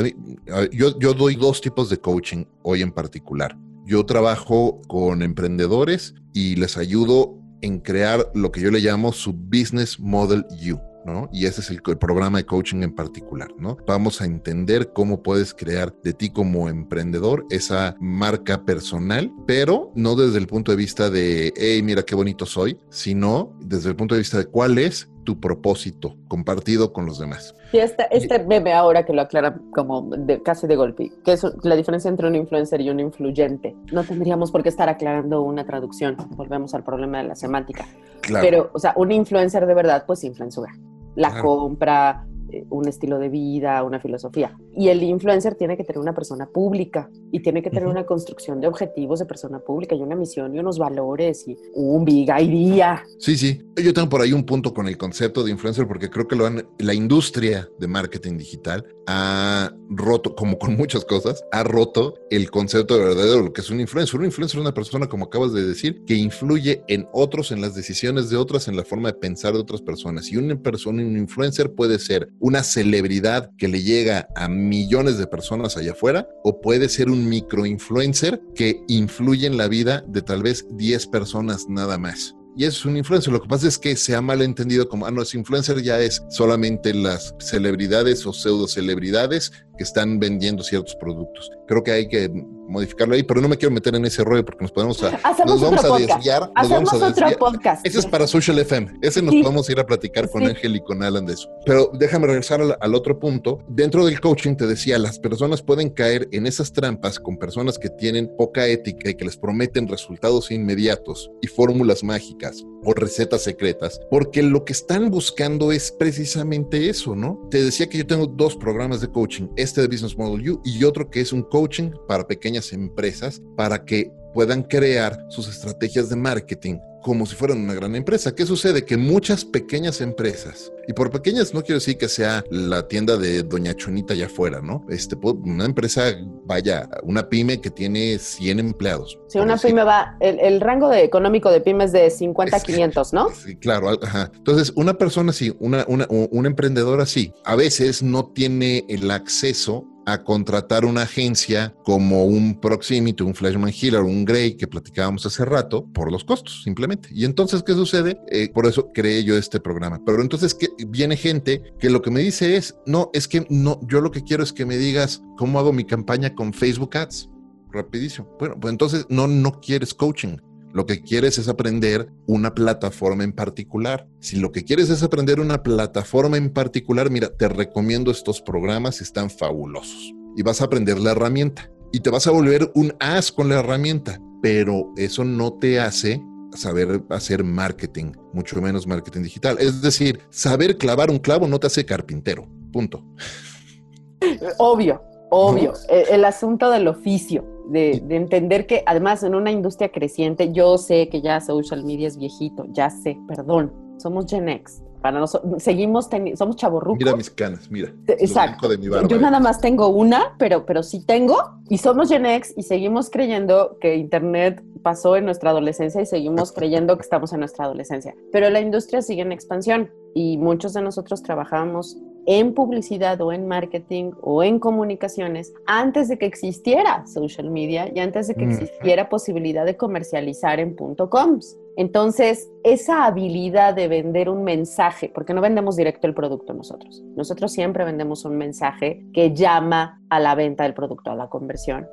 yo, yo doy dos tipos de coaching hoy en particular. Yo trabajo con emprendedores y les ayudo en crear lo que yo le llamo su Business Model You. Y ese es el, programa de coaching en particular, ¿no? Vamos a entender cómo puedes crear de ti como emprendedor esa marca personal, pero no desde el punto de vista de, hey, mira qué bonito soy, sino desde el punto de vista de cuál es tu propósito compartido con los demás.
Y este, este bebé ahora que lo aclara como de, casi de golpe, que es la diferencia entre un influencer y un influyente. No tendríamos por qué estar aclarando una traducción, volvemos al problema de la semántica. Pero, o sea, un influencer de verdad, pues influencia la compra, eh, un estilo de vida, una filosofía. Y el influencer tiene que tener una persona pública y tiene que tener una construcción de objetivos de persona pública y una misión y unos valores y un big idea.
Sí, sí. Yo tengo por ahí un punto con el concepto de influencer porque creo que lo han, la industria de marketing digital ha roto, como con muchas cosas, ha roto el concepto de verdadero lo que es un influencer. Un influencer es una persona, como acabas de decir, que influye en otros, en las decisiones de otras, en la forma de pensar de otras personas. Y una persona, un influencer puede ser una celebridad que le llega a millones de personas allá afuera o puede ser un microinfluencer que influye en la vida de tal vez 10 personas nada más y es un influencer. Lo que pasa es que se ha malentendido como, ah, no, es influencer ya es solamente las celebridades o pseudo celebridades que están vendiendo ciertos productos. Creo que hay que modificarlo ahí, pero no me quiero meter en ese rollo porque nos podemos a,
nos
vamos
a desviar. Hacemos otro podcast.
Ese es para Social FM. Ese nos podemos ir a platicar con Ángel y con Alan de eso. Pero déjame regresar al, otro punto. Dentro del coaching te decía, las personas pueden caer en esas trampas con personas que tienen poca ética y que les prometen resultados inmediatos y fórmulas mágicas o recetas secretas, porque lo que están buscando es precisamente eso, ¿no? Te decía que yo tengo dos programas de coaching, este de Business Model U y otro que es un coaching para pequeñas empresas para que puedan crear sus estrategias de marketing como si fueran una gran empresa. ¿Qué sucede? Que muchas pequeñas empresas, y por pequeñas no quiero decir que sea la tienda de Doña Chonita allá afuera, ¿no? Este, una empresa, vaya, una pyme que tiene 100 empleados.
Sí, una pyme va, el, rango de económico de pymes de 50 a 500, ¿no?
Sí, claro, ajá. Entonces, una persona así, una, una, un emprendedor así, a veces no tiene el acceso a contratar una agencia como un Proximity, un Flashman Healer, un Grey que platicábamos hace rato por los costos, simplemente. Y entonces, ¿qué sucede? Eh, por eso creé yo este programa. Pero entonces que viene gente que lo que me dice es, no, es que no, yo lo que quiero es que me digas cómo hago mi campaña con Facebook Ads. Rapidísimo. Bueno, pues entonces no, no quieres coaching. Lo que quieres es aprender una plataforma en particular. Si lo que quieres es aprender una plataforma en particular, mira, te recomiendo estos programas, están fabulosos. Y vas a aprender la herramienta. Y te vas a volver un as con la herramienta. Pero eso no te hace saber hacer marketing, mucho menos marketing digital. Es decir, saber clavar un clavo no te hace carpintero. Punto.
Obvio, obvio. el asunto del oficio de, entender que además en una industria creciente, yo sé que ya social media es viejito, ya sé, perdón, somos Gen X. Para nosotros, seguimos teniendo, somos chavorrucos.
Mira mis canas, mira.
Exacto. yo nada más tengo una, pero, pero sí tengo. Y somos Gen X y seguimos creyendo que Internet pasó en nuestra adolescencia y seguimos creyendo que estamos en nuestra adolescencia. Pero la industria sigue en expansión y muchos de nosotros trabajamos en publicidad o en marketing o en comunicaciones antes de que existiera social media y antes de que existiera posibilidad de comercializar en .coms. Entonces, esa habilidad de vender un mensaje, porque no vendemos directo el producto nosotros, nosotros siempre vendemos un mensaje que llama a la venta del producto, a la conversión,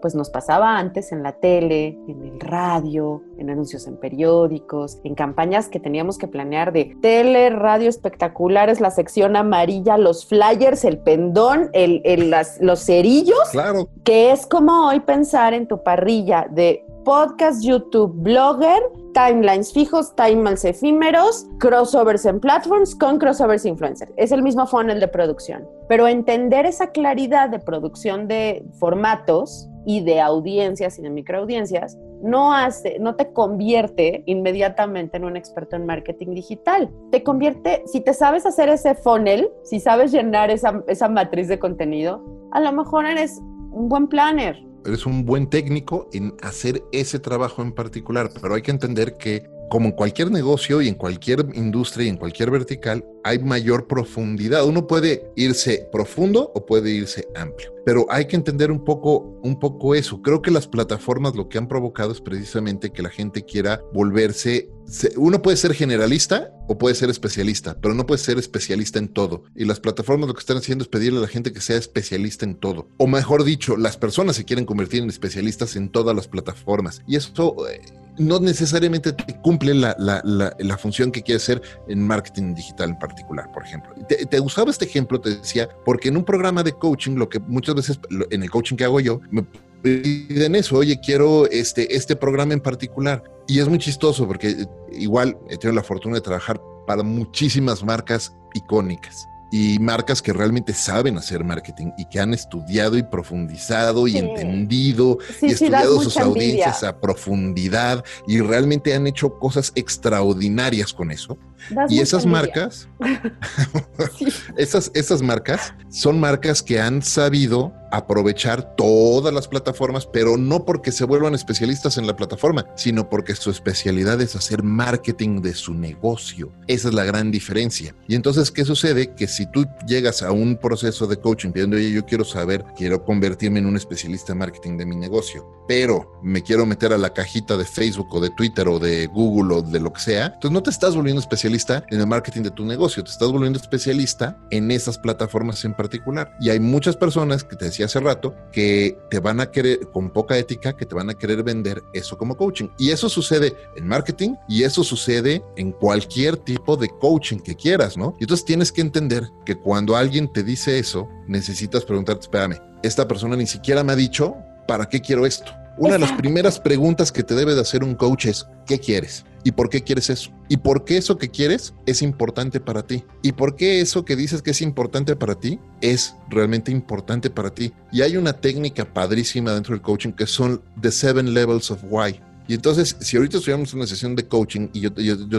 pues nos pasaba antes en la tele, en el radio, en anuncios en periódicos, en campañas que teníamos que planear de tele, radio espectaculares, la sección amarilla, los flyers, el pendón, el, los cerillos,
claro.
que es como hoy pensar en tu parrilla de podcast, YouTube, blogger, timelines fijos, timelines efímeros, crossovers en platforms con crossovers influencer. Es el mismo funnel de producción. Pero entender esa claridad de producción de formatos y de audiencias y de microaudiencias no hace, no te convierte inmediatamente en un experto en marketing digital. Te convierte, si te sabes hacer ese funnel, si sabes llenar esa, esa matriz de contenido, a lo mejor eres un buen planner.
Eres un buen técnico en hacer ese trabajo en particular, pero hay que entender que como en cualquier negocio y en cualquier industria y en cualquier vertical, hay mayor profundidad. Uno puede irse profundo o puede irse amplio, pero hay que entender un poco, un poco eso. Creo que las plataformas lo que han provocado es precisamente que la gente quiera volverse. Uno puede ser generalista o puede ser especialista, pero no puede ser especialista en todo. Y las plataformas lo que están haciendo es pedirle a la gente que sea especialista en todo. O mejor dicho, las personas se quieren convertir en especialistas en todas las plataformas. Y eso eh, no necesariamente cumple la, función que quiere hacer en marketing digital en particular, por ejemplo. Te, usaba este ejemplo, te decía, porque en un programa de coaching, lo que muchas veces en el coaching que hago yo, me piden eso, oye, quiero este, este programa en particular. Y es muy chistoso porque igual he tenido la fortuna de trabajar para muchísimas marcas icónicas y marcas que realmente saben hacer marketing y que han estudiado y profundizado y entendido y estudiado sus audiencias a profundidad y realmente han hecho cosas extraordinarias con eso. y esas marcas, esas, esas marcas son marcas que han sabido aprovechar todas las plataformas, pero no porque se vuelvan especialistas en la plataforma, sino porque su especialidad es hacer marketing de su negocio. Esa es la gran diferencia. Y entonces, ¿qué sucede? Que si tú llegas a un proceso de coaching pidiendo, oye, yo quiero saber, quiero convertirme en un especialista en marketing de mi negocio, pero me quiero meter a la cajita de Facebook o de Twitter o de Google o de lo que sea, entonces no te estás volviendo especialista en el marketing de tu negocio, te estás volviendo especialista en esas plataformas en particular. Y hay muchas personas que te hace rato, que te van a querer, con poca ética, que te van a querer vender eso como coaching. Y eso sucede en marketing y eso sucede en cualquier tipo de coaching que quieras, ¿no? Y entonces tienes que entender que cuando alguien te dice eso, necesitas preguntarte, espérame, esta persona ni siquiera me ha dicho, ¿para qué quiero esto? Una de las primeras preguntas que te debe de hacer un coach es, ¿qué quieres? ¿Y por qué quieres eso? ¿Y por qué eso que quieres es importante para ti? ¿Y por qué eso que dices que es importante para ti es realmente importante para ti? Y hay una técnica padrísima dentro del coaching que son the seven levels of why. Y entonces, si ahorita estuviéramos en una sesión de coaching y yo,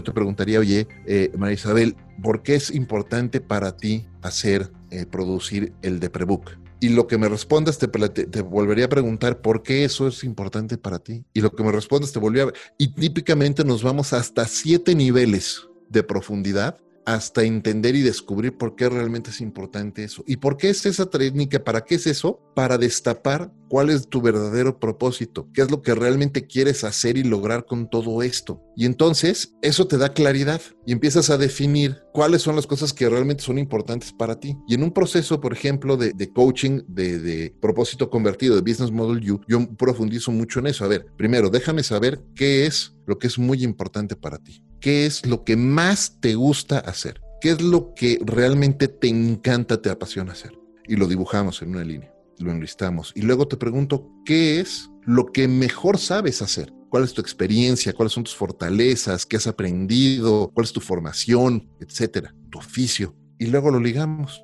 te preguntaría, oye, eh, María Isabel, ¿por qué es importante para ti hacer, eh, producir el de Prebook? Y lo que me respondas te, te, volvería a preguntar por qué eso es importante para ti. Y lo que me respondas te volvería a... Y típicamente nos vamos hasta siete niveles de profundidad hasta entender y descubrir por qué realmente es importante eso. ¿Y por qué es esa técnica? ¿Para qué es eso? Para destapar cuál es tu verdadero propósito, qué es lo que realmente quieres hacer y lograr con todo esto. Y entonces eso te da claridad y empiezas a definir cuáles son las cosas que realmente son importantes para ti. Y en un proceso, por ejemplo, de, coaching, de, propósito convertido, de Business Model U, yo profundizo mucho en eso. A ver, primero, déjame saber qué es lo que es muy importante para ti. ¿Qué es lo que más te gusta hacer? ¿Qué es lo que realmente te encanta, te apasiona hacer? Y lo dibujamos en una línea, lo enlistamos. Y luego te pregunto, ¿qué es lo que mejor sabes hacer? ¿Cuál es tu experiencia? ¿Cuáles son tus fortalezas? ¿Qué has aprendido? ¿Cuál es tu formación? Etcétera, tu oficio. Y luego lo ligamos.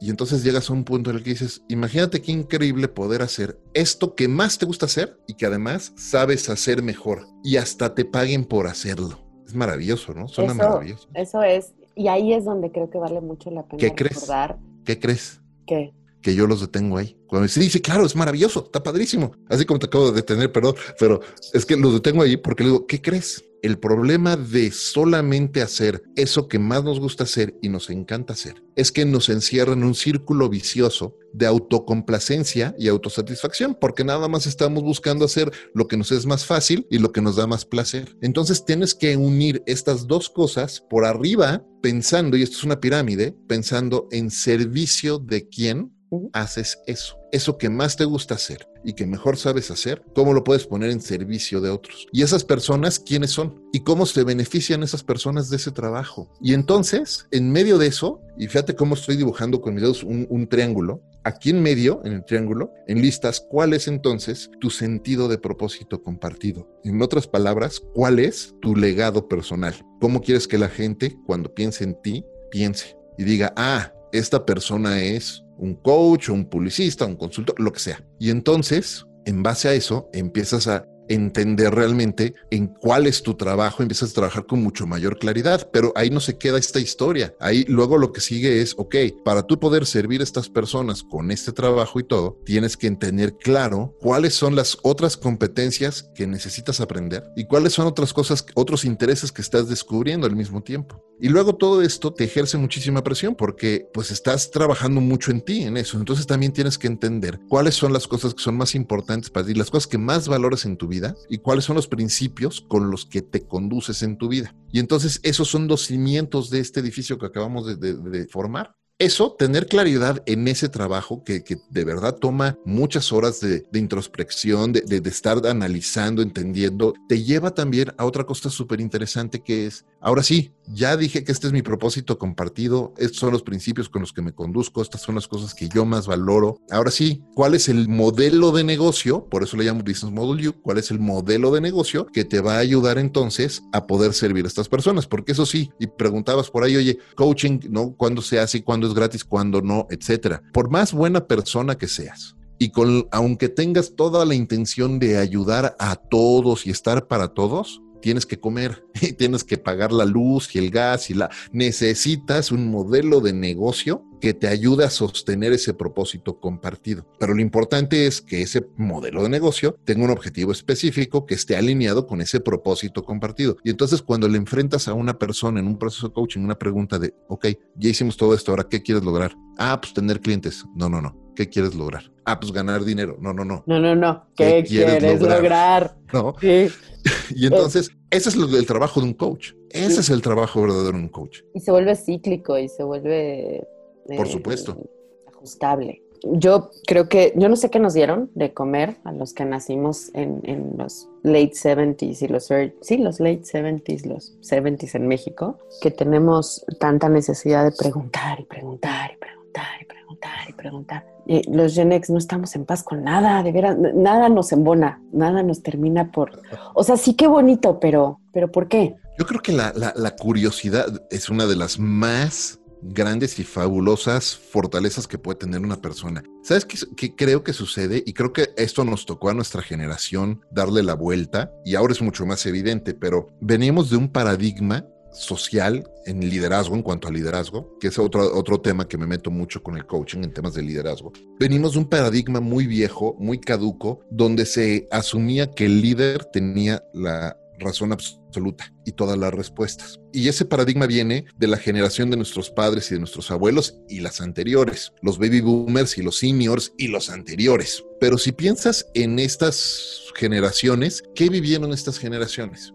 Y entonces llegas a un punto en el que dices, imagínate qué increíble poder hacer esto que más te gusta hacer y que además sabes hacer mejor y hasta te paguen por hacerlo maravilloso, ¿no? Suena maravilloso.
Eso es. Y ahí es donde creo que vale mucho la pena
¿Qué crees? ¿Qué crees?
¿Qué?
Que yo los detengo ahí. Cuando dice, claro, es maravilloso, está padrísimo. Así como te acabo de detener, perdón, pero es que los detengo ahí porque le digo, ¿qué crees? El problema de solamente hacer eso que más nos gusta hacer y nos encanta hacer es que nos encierra en un círculo vicioso de autocomplacencia y autosatisfacción, porque nada más estamos buscando hacer lo que nos es más fácil y lo que nos da más placer. Entonces tienes que unir estas dos cosas por arriba, pensando, y esto es una pirámide, pensando en servicio de quién haces eso. Eso que más te gusta hacer y que mejor sabes hacer, ¿cómo lo puedes poner en servicio de otros? Y esas personas, ¿quiénes son? ¿Y cómo se benefician esas personas de ese trabajo? Y entonces, en medio de eso, y fíjate cómo estoy dibujando con mis dedos un, triángulo, aquí en medio, en el triángulo, enlistas cuál es entonces tu sentido de propósito compartido. En otras palabras, cuál es tu legado personal. ¿Cómo quieres que la gente, cuando piense en ti, piense y diga, ah, esta persona es un coach, un publicista, un consultor, lo que sea. Y entonces, en base a eso, empiezas a entender realmente en cuál es tu trabajo, empiezas a trabajar con mucho mayor claridad, pero ahí no se queda esta historia. Ahí luego lo que sigue es, ok, para tú poder servir a estas personas con este trabajo y todo, tienes que tener claro cuáles son las otras competencias que necesitas aprender y cuáles son otras cosas, otros intereses que estás descubriendo al mismo tiempo. Y luego todo esto te ejerce muchísima presión porque pues estás trabajando mucho en ti, en eso. Entonces también tienes que entender cuáles son las cosas que son más importantes para ti, las cosas que más valores en tu vida y cuáles son los principios con los que te conduces en tu vida. Y entonces esos son dos cimientos de este edificio que acabamos de, de formar eso, tener claridad en ese trabajo que, de verdad toma muchas horas de, introspección, de, de, estar analizando, entendiendo, te lleva también a otra cosa súper interesante que es, ahora sí, ya dije que este es mi propósito compartido, estos son los principios con los que me conduzco, estas son las cosas que yo más valoro. Ahora sí, ¿cuál es el modelo de negocio? Por eso le llamo Business Model U, ¿cuál es el modelo de negocio que te va a ayudar entonces a poder servir a estas personas? Porque eso sí, y preguntabas por ahí, oye, coaching, ¿no? ¿Cuándo se hace y cuándo es gratis, cuando no, etcétera. Por más buena persona que seas y con aunque tengas toda la intención de ayudar a todos y estar para todos, tienes que comer y tienes que pagar la luz y el gas y la necesitas un modelo de negocio que te ayude a sostener ese propósito compartido. Pero lo importante es que ese modelo de negocio tenga un objetivo específico que esté alineado con ese propósito compartido. Y entonces cuando le enfrentas a una persona en un proceso de coaching, una pregunta de, ok, ya hicimos todo esto, ahora, ¿qué quieres lograr? Ah, pues tener clientes. No, no, no. ¿Qué quieres lograr? Ah, pues ganar dinero. No, no, no.
No, no, no. ¿Qué, quieres, lograr?
¿No? Sí. y entonces, ese es el trabajo de un coach. Ese es el trabajo verdadero de un coach.
Y se vuelve cíclico y se vuelve...
Por supuesto.
Ajustable. Yo creo que, yo no sé qué nos dieron de comer a los que nacimos en, en los late 70s y los, sí, los late 70s, los 70s en México, que tenemos tanta necesidad de preguntar y preguntar y preguntar y preguntar y preguntar los Gen X no estamos en paz con nada, de veras, nada nos embona, nada nos termina por... O sea, sí que bonito, pero, pero ¿por qué?
Yo creo que la, la, curiosidad es una de las más grandes y fabulosas fortalezas que puede tener una persona. ¿Sabes qué, qué, creo que sucede? Y creo que esto nos tocó a nuestra generación darle la vuelta y ahora es mucho más evidente, pero venimos de un paradigma social en liderazgo, en cuanto a liderazgo, que es otro, otro tema que me meto mucho con el coaching en temas de liderazgo. Venimos de un paradigma muy viejo, muy caduco, donde se asumía que el líder tenía la razón absoluta y todas las respuestas. Y ese paradigma viene de la generación de nuestros padres y de nuestros abuelos y las anteriores, los baby boomers y los seniors y los anteriores. Pero si piensas en estas generaciones, ¿qué vivieron estas generaciones?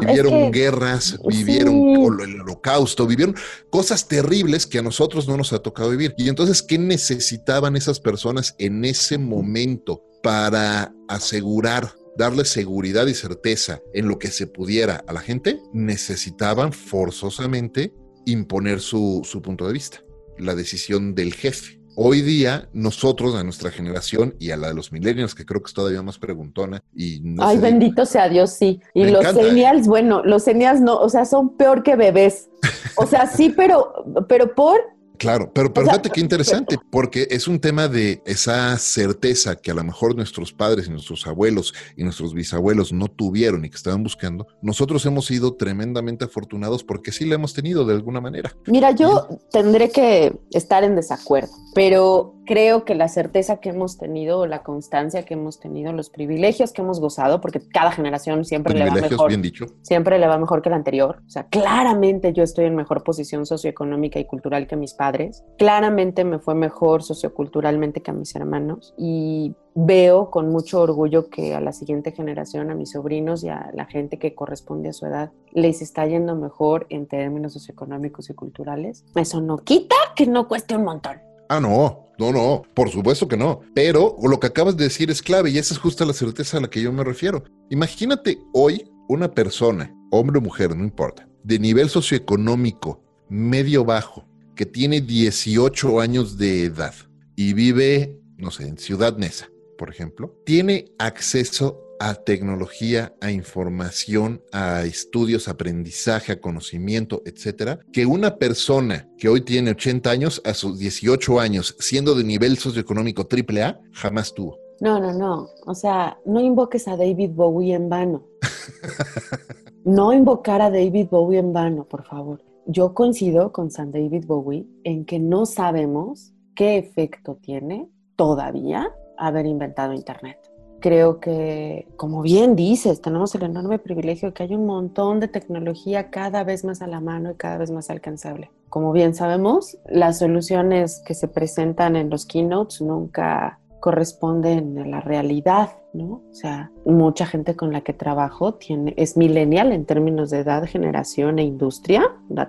Vivieron guerras, vivieron el holocausto, vivieron cosas terribles que a nosotros no nos ha tocado vivir. Y entonces, ¿qué necesitaban esas personas en ese momento para asegurar, darle seguridad y certeza en lo que se pudiera a la gente? Necesitaban forzosamente imponer su, su punto de vista, la decisión del jefe. Hoy día, nosotros, a nuestra generación y a la de los millennials, que creo que es todavía más preguntona. Y
Ay, bendito sea Dios, sí. Y los encanta. bueno, los senials no, o sea, son peor que bebés. O sea, sí, pero, pero por
Claro, pero, pero fíjate qué interesante, porque es un tema de esa certeza que a lo mejor nuestros padres y nuestros abuelos y nuestros bisabuelos no tuvieron y que estaban buscando. Nosotros hemos sido tremendamente afortunados porque sí la hemos tenido de alguna manera.
Mira, yo tendré que estar en desacuerdo, pero creo que la certeza que hemos tenido, la constancia que hemos tenido, los privilegios que hemos gozado, porque cada generación siempre le va mejor.
Bien dicho.
Siempre le va mejor que la anterior. O sea, claramente yo estoy en mejor posición socioeconómica y cultural que mis padres. Claramente me fue mejor socioculturalmente que a mis hermanos. Y veo con mucho orgullo que a la siguiente generación, a mis sobrinos y a la gente que corresponde a su edad, les está yendo mejor en términos socioeconómicos y culturales. Eso no quita que no cueste un montón.
Ah, no, no, no, por supuesto que no. Pero lo que acabas de decir es clave y esa es justo la certeza a la que yo me refiero. Imagínate hoy una persona, hombre o mujer, no importa, de nivel socioeconómico medio bajo, que tiene 18 años de edad y vive, no sé, en Ciudad Neza, por ejemplo, tiene acceso a tecnología, a información, a estudios, aprendizaje, a conocimiento, etcétera, que una persona que hoy tiene 80 años a sus 18 años, siendo de nivel socioeconómico AAA, jamás tuvo.
No, no, no. O sea, no invoques a David Bowie en vano. no invocar a David Bowie en vano, por favor. Yo coincido con San David Bowie en que no sabemos qué efecto tiene todavía haber inventado Internet. Creo que, como bien dices, tenemos el enorme privilegio de que hay un montón de tecnología cada vez más a la mano y cada vez más alcanzable. Como bien sabemos, las soluciones que se presentan en los keynotes nunca corresponden a la realidad, ¿no? O sea, mucha gente con la que trabajo tiene, es millennial en términos de edad, generación e industria.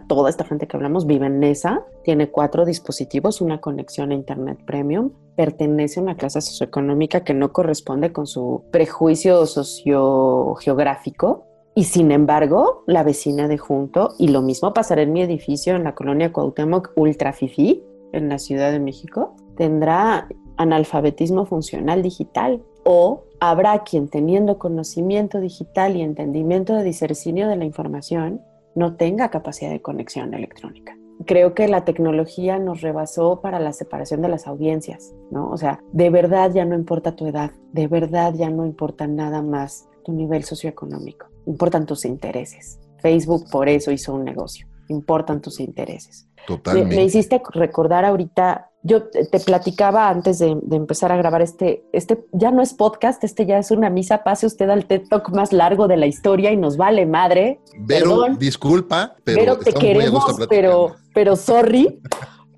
Toda esta gente que hablamos vive en esa, tiene cuatro dispositivos, una conexión a Internet Premium, pertenece a una clase socioeconómica que no corresponde con su prejuicio sociogeográfico. Y sin embargo, la vecina de junto, y lo mismo pasará en mi edificio en la colonia Cuauhtémoc Ultra Fifi, en la Ciudad de México, tendrá analfabetismo funcional digital o habrá quien teniendo conocimiento digital y entendimiento de disercinio de la información no tenga capacidad de conexión electrónica. Creo que la tecnología nos rebasó para la separación de las audiencias, ¿no? O sea, de verdad ya no importa tu edad, de verdad ya no importa nada más tu nivel socioeconómico, importan tus intereses. Facebook por eso hizo un negocio, importan tus intereses.
Totalmente.
Me, hiciste recordar ahorita, yo te, platicaba antes de, empezar a grabar este, este ya no es podcast, este ya es una misa, pase usted al TED Talk más largo de la historia y nos vale madre.
Pero, disculpa, pero,
te queremos, pero, pero sorry.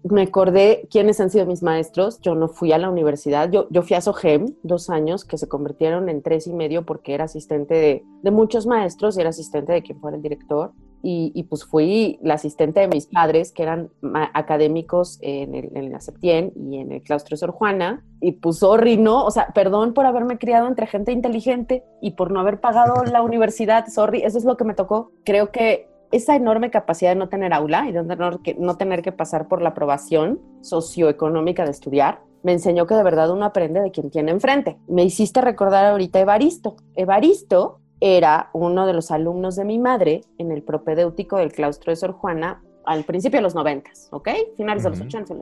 Me acordé quiénes han sido mis maestros. Yo no fui a la universidad, yo, yo fui a SOGEM dos años que se convirtieron en tres y medio porque era asistente de, de muchos maestros y era asistente de quien fuera el director y, pues fui la asistente de mis padres, que eran académicos en, el, en la Septien y en el claustro de Sor Juana, y pues sorry, ¿no? O sea, perdón por haberme criado entre gente inteligente y por no haber pagado la universidad, sorry, eso es lo que me tocó. Creo que esa enorme capacidad de no tener aula y de no, no tener que pasar por la aprobación socioeconómica de estudiar, me enseñó que de verdad uno aprende de quien tiene enfrente. Me hiciste recordar ahorita Evaristo. Evaristo era uno de los alumnos de mi madre en el propedéutico del claustro de Sor Juana al principio de los noventas, ¿ok? Finales de los 80,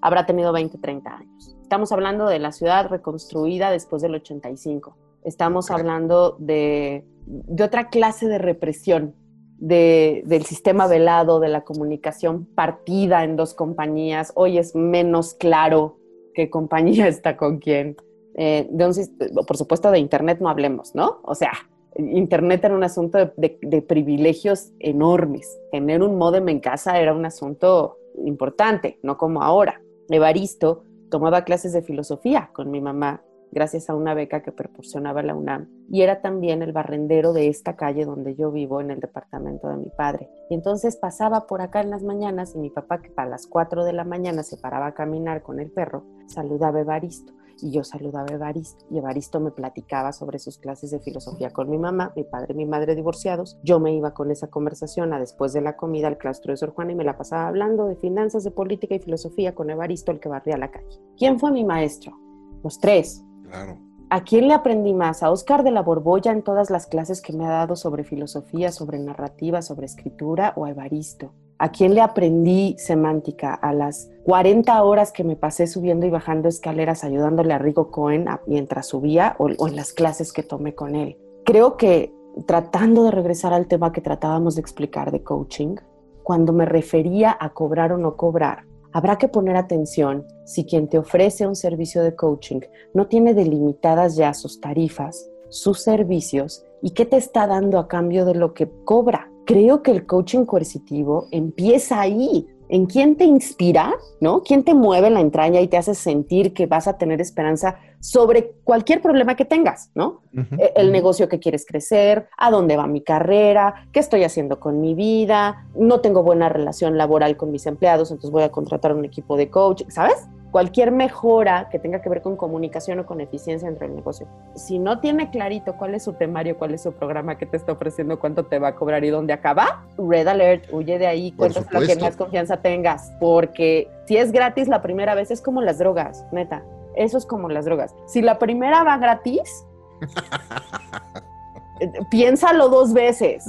habrá tenido 20, 30 años. Estamos hablando de la ciudad reconstruida después del 85. Estamos hablando de, de, otra clase de represión, de, del sistema velado, de la comunicación partida en dos compañías. Hoy es menos claro qué compañía está con quién. Eh, de por supuesto, de Internet no hablemos, ¿no? O sea, Internet era un asunto de, privilegios enormes. Tener un modem en casa era un asunto importante, no como ahora. Evaristo tomaba clases de filosofía con mi mamá gracias a una beca que proporcionaba la UNAM y era también el barrendero de esta calle donde yo vivo en el departamento de mi padre. Y entonces pasaba por acá en las mañanas y mi papá que a las 4 de la mañana se paraba a caminar con el perro, saludaba a Evaristo y yo saludaba a Evaristo y Evaristo me platicaba sobre sus clases de filosofía con mi mamá, mi padre y mi madre divorciados. Yo me iba con esa conversación a después de la comida al claustro de Sor Juana y me la pasaba hablando de finanzas, de política y filosofía con Evaristo, el que barría la calle. ¿Quién fue mi maestro? Los tres.
Claro.
¿A quién le aprendí más? ¿A Oscar de la Borbolla en todas las clases que me ha dado sobre filosofía, sobre narrativa, sobre escritura o a Evaristo? ¿A quién le aprendí semántica? A las 40 horas que me pasé subiendo y bajando escaleras ayudándole a Rigo Cohen mientras subía o en las clases que tomé con él. Creo que tratando de regresar al tema que tratábamos de explicar de coaching, cuando me refería a cobrar o no cobrar, habrá que poner atención si quien te ofrece un servicio de coaching no tiene delimitadas ya sus tarifas, sus servicios y qué te está dando a cambio de lo que cobra. Creo que el coaching coercitivo empieza ahí, en quién te inspira, ¿no? ¿Quién te mueve la entraña y te hace sentir que vas a tener esperanza sobre cualquier problema que tengas, ¿no? E, el negocio que quieres crecer, a dónde va mi carrera, qué estoy haciendo con mi vida, no tengo buena relación laboral con mis empleados, entonces voy a contratar un equipo de coach, ¿sabes? Cualquier mejora que tenga que ver con comunicación o con eficiencia entre el negocio. Si no tiene clarito cuál es su temario, cuál es su programa que te está ofreciendo, cuánto te va a cobrar y dónde acaba, red alert, huye de ahí, cuéntanos lo que más confianza tengas, porque si es gratis la primera vez es como las drogas, neta. Eso es como las drogas. Si la primera va gratis, piénsalo dos veces.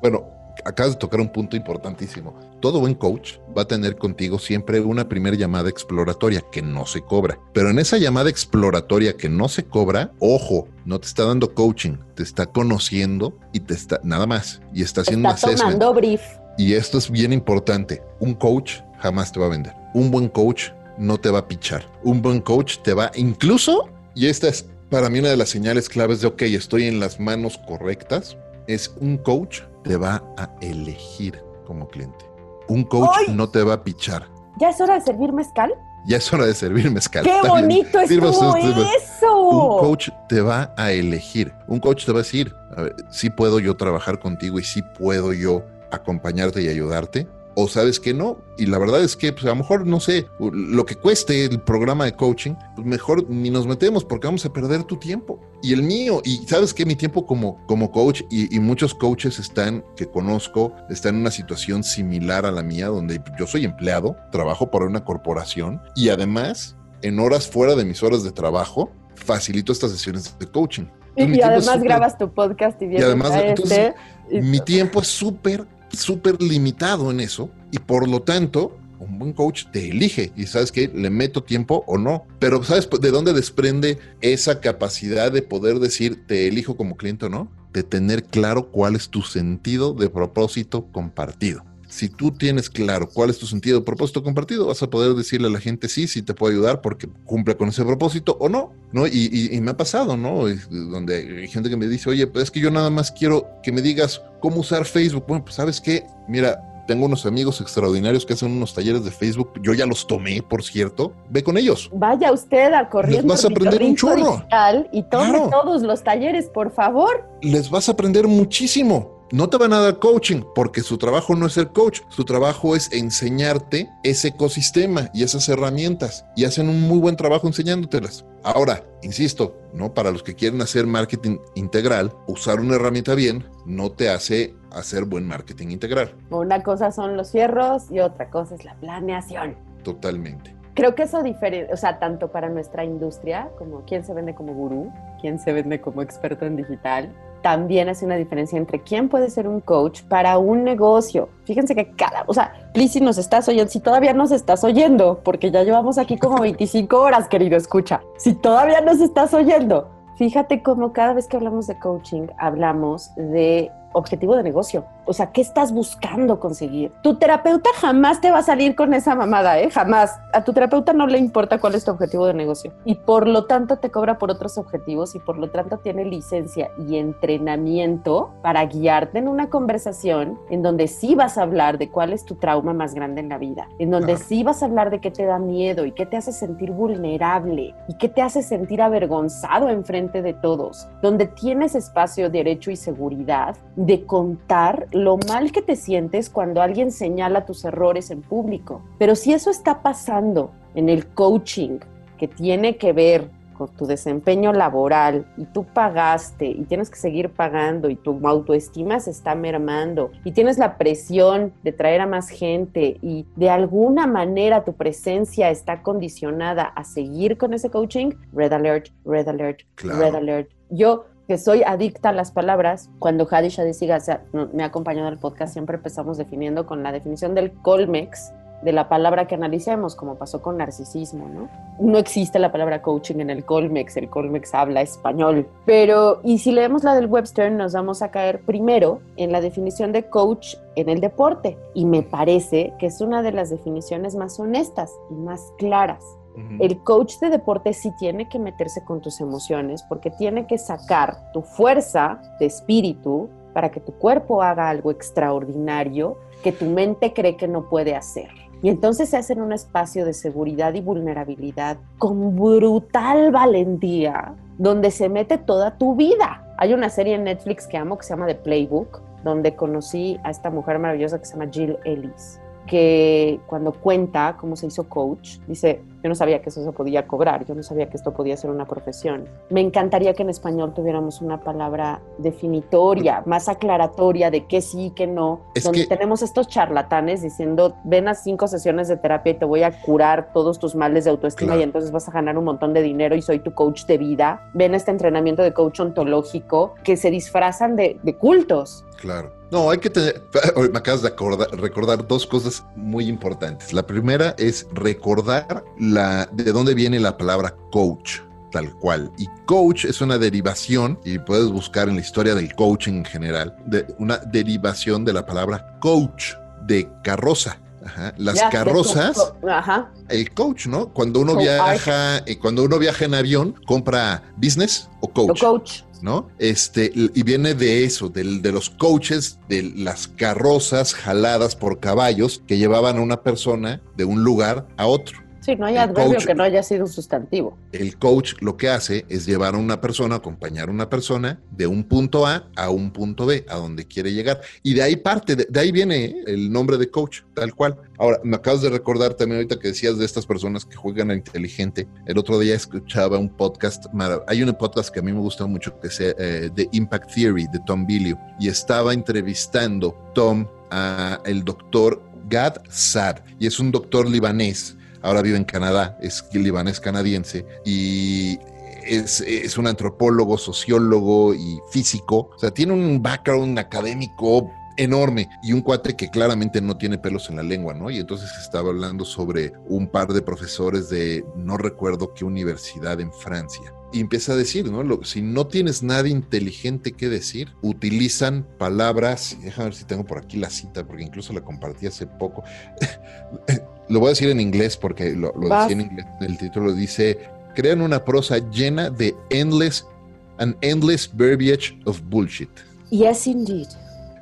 Bueno, acabas de tocar un punto importantísimo. Todo buen coach va a tener contigo siempre una primera llamada exploratoria que no se cobra. Pero en esa llamada exploratoria que no se cobra, ojo, no te está dando coaching, te está conociendo y te está nada más y está haciendo
está tomando brief.
Y esto es bien importante. Un coach jamás te va a vender. Un buen coach no te va a pichar. Un buen coach te va incluso, y esta es para mí una de las señales claves de, ok, estoy en las manos correctas, es un coach te va a elegir como cliente. Un coach no te va a pichar.
¿Ya es hora de servir mezcal?
Ya es hora de servir mezcal.
¡Qué bonito estuvo eso!
Un coach te va a elegir. Un coach te va a decir, a ver, sí puedo yo trabajar contigo y sí puedo yo acompañarte y ayudarte o sabes que no. Y la verdad es que pues, a lo mejor, no sé, lo que cueste el programa de coaching, pues mejor ni nos metemos porque vamos a perder tu tiempo y el mío. Y sabes que mi tiempo como, como coach y, y, muchos coaches están, que conozco, están en una situación similar a la mía, donde yo soy empleado, trabajo para una corporación y además, en horas fuera de mis horas de trabajo, facilito estas sesiones de coaching.
y, además grabas tu podcast y, y además, este,
mi tiempo es súper súper limitado en eso y por lo tanto un buen coach te elige y sabes que le meto tiempo o no. Pero ¿sabes de dónde desprende esa capacidad de poder decir te elijo como cliente o no? De tener claro cuál es tu sentido de propósito compartido. Si tú tienes claro cuál es tu sentido de propósito compartido, vas a poder decirle a la gente sí, sí te puedo ayudar porque cumple con ese propósito o no, ¿no? Y, me ha pasado, ¿no? Donde hay gente que me dice, oye, pues es que yo nada más quiero que me digas cómo usar Facebook. Bueno, pues sabes qué, mira, tengo unos amigos extraordinarios que hacen unos talleres de Facebook. Yo ya los tomé, por cierto. Ve con ellos.
Vaya usted a corriendo.
Les vas a aprender un chorro.
Y tome todos los talleres, por favor.
Les vas a aprender muchísimo no te van a dar coaching porque su trabajo no es ser coach, su trabajo es enseñarte ese ecosistema y esas herramientas y hacen un muy buen trabajo enseñándotelas. Ahora, insisto, ¿no? Para los que quieren hacer marketing integral, usar una herramienta bien no te hace hacer buen marketing integral.
Una cosa son los fierros y otra cosa es la planeación.
Totalmente.
Creo que eso diferente, o sea, tanto para nuestra industria, como quién se vende como gurú, quién se vende como experto en digital, también hace una diferencia entre quién puede ser un coach para un negocio. Fíjense que cada, o sea, please nos estás oyendo, si todavía nos estás oyendo, porque ya llevamos aquí como 25 horas, querido, escucha, si todavía nos estás oyendo, fíjate cómo cada vez que hablamos de coaching, hablamos de objetivo de negocio. O sea, ¿qué estás buscando conseguir? Tu terapeuta jamás te va a salir con esa mamada, ¿eh? Jamás. A tu terapeuta no le importa cuál es tu objetivo de negocio. Y por lo tanto te cobra por otros objetivos y por lo tanto tiene licencia y entrenamiento para guiarte en una conversación en donde sí vas a hablar de cuál es tu trauma más grande en la vida, en donde sí vas a hablar de qué te da miedo y qué te hace sentir vulnerable y qué te hace sentir avergonzado en frente de todos, donde tienes espacio, derecho y seguridad de contar lo mal que te sientes cuando alguien señala tus errores en público. Pero si eso está pasando en el coaching, que tiene que ver con tu desempeño laboral y tú pagaste y tienes que seguir pagando y tu autoestima se está mermando y tienes la presión de traer a más gente y de alguna manera tu presencia está condicionada a seguir con ese coaching, red alert, red alert, red alert. Yo soy adicta a las palabras. Cuando Hadi Shadisiga me ha acompañado al podcast, siempre empezamos definiendo con la definición del Colmex, de la palabra que analicemos, como pasó con narcisismo, ¿no? No existe la palabra coaching en el Colmex, el Colmex habla español. Pero, y si leemos la del Webster, nos vamos a caer primero en la definición de coach en el deporte. Y me parece que es una de las definiciones más honestas y más claras. El coach de deporte sí tiene que meterse con tus emociones porque tiene que sacar tu fuerza de espíritu para que tu cuerpo haga algo extraordinario que tu mente cree que no puede hacer. Y entonces se hace en un espacio de seguridad y vulnerabilidad con brutal valentía, donde se mete toda tu vida. Hay una serie en Netflix que amo que se llama The Playbook, donde conocí a esta mujer maravillosa que se llama Jill Ellis, que cuando cuenta cómo se hizo coach, dice, Yo no sabía que eso se podía cobrar, yo no sabía que esto podía ser una profesión. Me encantaría que en español tuviéramos una palabra definitoria, más aclaratoria de qué sí y qué no, donde tenemos estos charlatanes diciendo, ven a cinco sesiones de terapia y te voy a curar todos tus males de autoestima y entonces vas a ganar un montón de dinero y soy tu coach de vida. Ven a este entrenamiento de coach ontológico que se disfrazan de, de cultos.
Claro. No, hay que tener, me acabas de acordar, recordar dos cosas muy importantes. La primera es recordar la, de dónde viene la palabra coach tal cual. Y coach es una derivación, y puedes buscar en la historia del coaching en general, de una derivación de la palabra coach, de carroza. Las carrozas, el coach, ¿no? Cuando uno viaja, eh, cuando uno viaja en avión, compra business o coach.
coach.
¿No? Este, y viene de eso, de, de los coaches, de las carrozas jaladas por caballos que llevaban a una persona de un lugar a otro.
Sí, no hay adverbio que no haya sido un sustantivo.
El coach lo que hace es llevar a una persona, acompañar a una persona de un punto A a un punto B, a donde quiere llegar. Y de ahí parte, de, ahí viene el nombre de coach, tal cual. Ahora, me acabas de recordar también ahorita que decías de estas personas que juegan a inteligente. El otro día escuchaba un podcast, hay un podcast que a mí me gusta mucho que es eh, The Impact Theory de Tom Bilio y estaba entrevistando Tom a el doctor Gad Sad y es un doctor libanés ahora vive en Canadá, es libanés canadiense y es, es, un antropólogo, sociólogo y físico. O sea, tiene un background académico enorme y un cuate que claramente no tiene pelos en la lengua, ¿no? Y entonces estaba hablando sobre un par de profesores de no recuerdo qué universidad en Francia. Y empieza a decir, ¿no? si no tienes nada inteligente que decir, utilizan palabras, déjame ver si tengo por aquí la cita, porque incluso la compartí hace poco. lo voy a decir en inglés porque lo, decía en inglés. El título dice: crean una prosa llena de endless, an endless verbiage of bullshit.
Yes, indeed.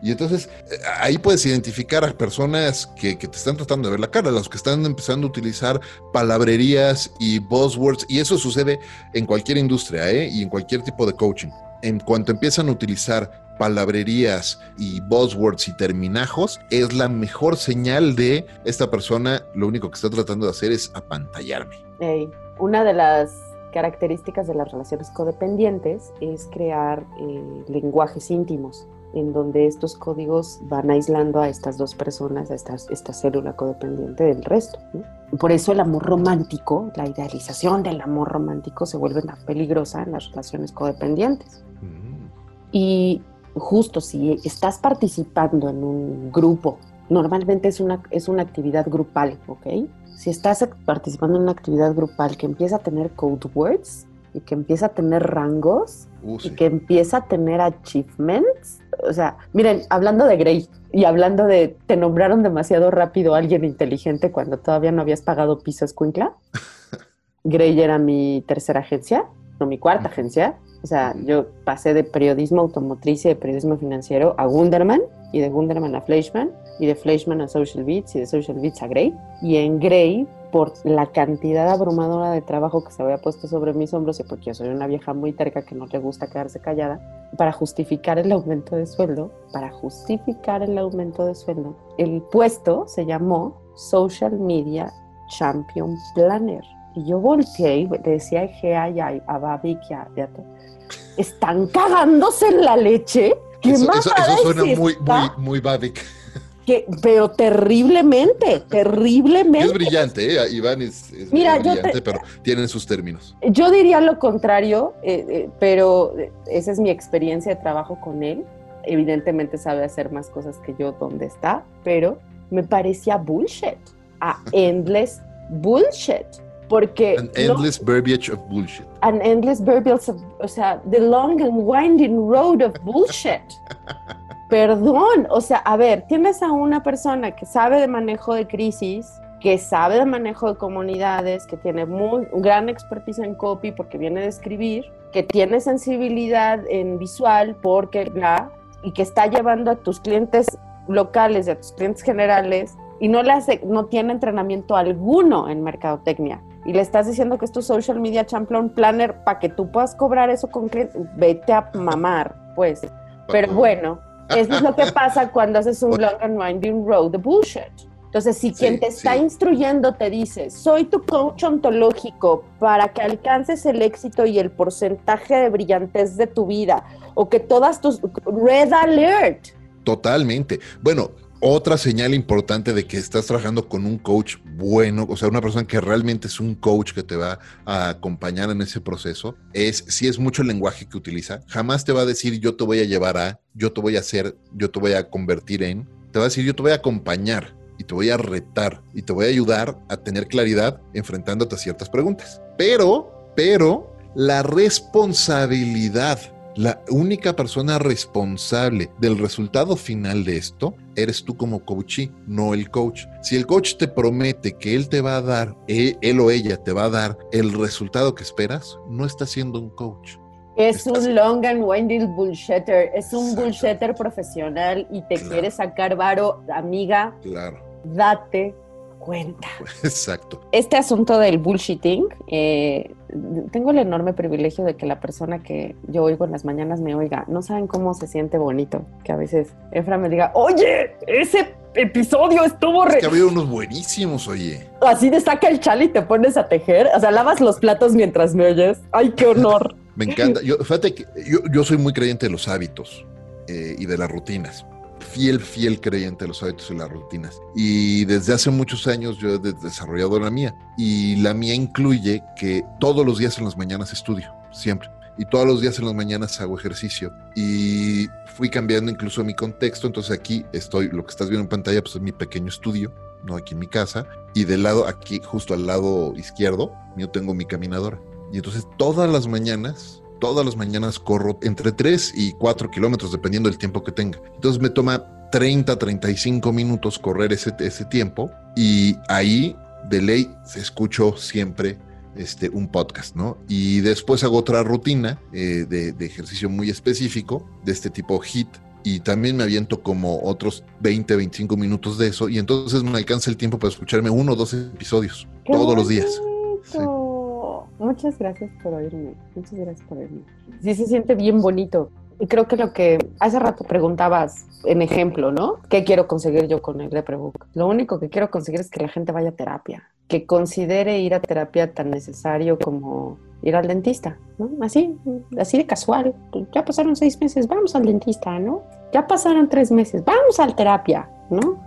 Y entonces eh, ahí puedes identificar a personas que, te están tratando de ver la cara, los que están empezando a utilizar palabrerías y buzzwords, y eso sucede en cualquier industria ¿eh? y en cualquier tipo de coaching. En cuanto empiezan a utilizar palabrerías y buzzwords y terminajos, es la mejor señal de esta persona lo único que está tratando de hacer es apantallarme.
una de las características de las relaciones codependientes es crear eh, lenguajes íntimos en donde estos códigos van aislando a estas dos personas, a esta, esta célula codependiente del resto. Por eso el amor romántico, la idealización del amor romántico se vuelve tan peligrosa en las relaciones codependientes. Mm. Y justo si estás participando en un grupo, normalmente es una, es una actividad grupal, ¿ok? Si estás participando en una actividad grupal que empieza a tener code words y que empieza a tener rangos uh, y que empieza a tener achievements, o sea, miren, hablando de Grey y hablando de te nombraron demasiado rápido a alguien inteligente cuando todavía no habías pagado piso escuincla. Grey era mi tercera agencia, no mi cuarta agencia, o sea, yo pasé de periodismo automotriz y de periodismo financiero a Gunderman y de Gunderman a Fleischman y de Fleischman a Social Beats y de Social Beats a Grey. Y en Grey, por la cantidad abrumadora de trabajo que se había puesto sobre mis hombros y porque yo soy una vieja muy terca que no le gusta quedarse callada, para justificar el aumento de sueldo, para justificar el aumento de sueldo, el puesto se llamó Social Media Champion Planner. Y yo volteé y le decía a Gea y a, a Babi que a, están cagándose en la leche. ¿Qué
eso, más eso, suena muy, muy, muy Babic.
Que, pero terriblemente, terriblemente.
Es brillante, ¿eh? Iván es, brillante, pero tienen sus términos.
Yo diría lo contrario, eh, eh, pero esa es mi experiencia de trabajo con él. Evidentemente sabe hacer más cosas que yo donde está, pero me parecía bullshit, a endless bullshit. Porque.
An endless verbiage of bullshit.
An endless verbiage of. O sea, the long and winding road of bullshit. Perdón, o sea, a ver, tienes a una persona que sabe de manejo de crisis, que sabe de manejo de comunidades, que tiene muy gran expertise en copy porque viene de escribir, que tiene sensibilidad en visual porque la y que está llevando a tus clientes locales y a tus clientes generales y no le hace, no tiene entrenamiento alguno en mercadotecnia y le estás diciendo que es tu social media champion planner para que tú puedas cobrar eso con que vete a mamar, pues. Pero bueno, eso es lo que pasa cuando haces un long and winding road de bullshit. Entonces, si quien te está instruyendo te dice, soy tu coach ontológico para que alcances el éxito y el porcentaje de brillantez de tu vida, o que todas tus... Red alert.
Totalmente. Bueno, otra señal importante de que estás trabajando con un coach bueno, o sea, una persona que realmente es un coach que te va a acompañar en ese proceso, es si es mucho el lenguaje que utiliza. Jamás te va a decir yo te voy a llevar a, yo te voy a hacer, yo te voy a convertir en. Te va a decir yo te voy a acompañar y te voy a retar y te voy a ayudar a tener claridad enfrentándote a ciertas preguntas. Pero, pero, la responsabilidad la única persona responsable del resultado final de esto eres tú como coachee, no el coach. Si el coach te promete que él te va a dar, él, o ella te va a dar el resultado que esperas, no está siendo un coach.
Es un long and winding bullshitter, es un bullshitter profesional y te quiere sacar varo, amiga.
Claro.
Date cuenta.
Exacto.
Este asunto del bullshitting, eh, tengo el enorme privilegio de que la persona que yo oigo en las mañanas me oiga. No saben cómo se siente bonito que a veces Efra me diga, oye, ese episodio estuvo
re... Es que ha habido unos buenísimos, oye.
Así de saca el chal y te pones a tejer. O sea, lavas los platos mientras me oyes. ¡Ay, qué honor!
me encanta. Yo, fíjate que yo, soy muy creyente de los hábitos eh, y de las rutinas fiel, fiel creyente de los hábitos y las rutinas. Y desde hace muchos años yo he desarrollado la mía. Y la mía incluye que todos los días en las mañanas estudio, siempre. Y todos los días en las mañanas hago ejercicio. Y fui cambiando incluso mi contexto. Entonces aquí estoy, lo que estás viendo en pantalla, pues es mi pequeño estudio, no aquí en mi casa. Y del lado, aquí justo al lado izquierdo, yo tengo mi caminadora. Y entonces todas las mañanas todas las mañanas corro entre 3 y 4 kilómetros, dependiendo del tiempo que tenga. Entonces me toma 30, 35 minutos correr ese, ese tiempo y ahí de ley se escucho siempre este, un podcast, ¿no? Y después hago otra rutina eh, de, de, ejercicio muy específico, de este tipo HIT, y también me aviento como otros 20, 25 minutos de eso, y entonces me alcanza el tiempo para escucharme uno o dos episodios todos los días.
Muchas gracias por oírme. Muchas gracias por oírme. Sí se siente bien bonito. Y creo que lo que hace rato preguntabas en ejemplo, ¿no? ¿Qué quiero conseguir yo con el Reprebook? Lo único que quiero conseguir es que la gente vaya a terapia, que considere ir a terapia tan necesario como ir al dentista, ¿no? Así, así de casual. Ya pasaron seis meses, vamos al dentista, ¿no? Ya pasaron tres meses, vamos a terapia, ¿no?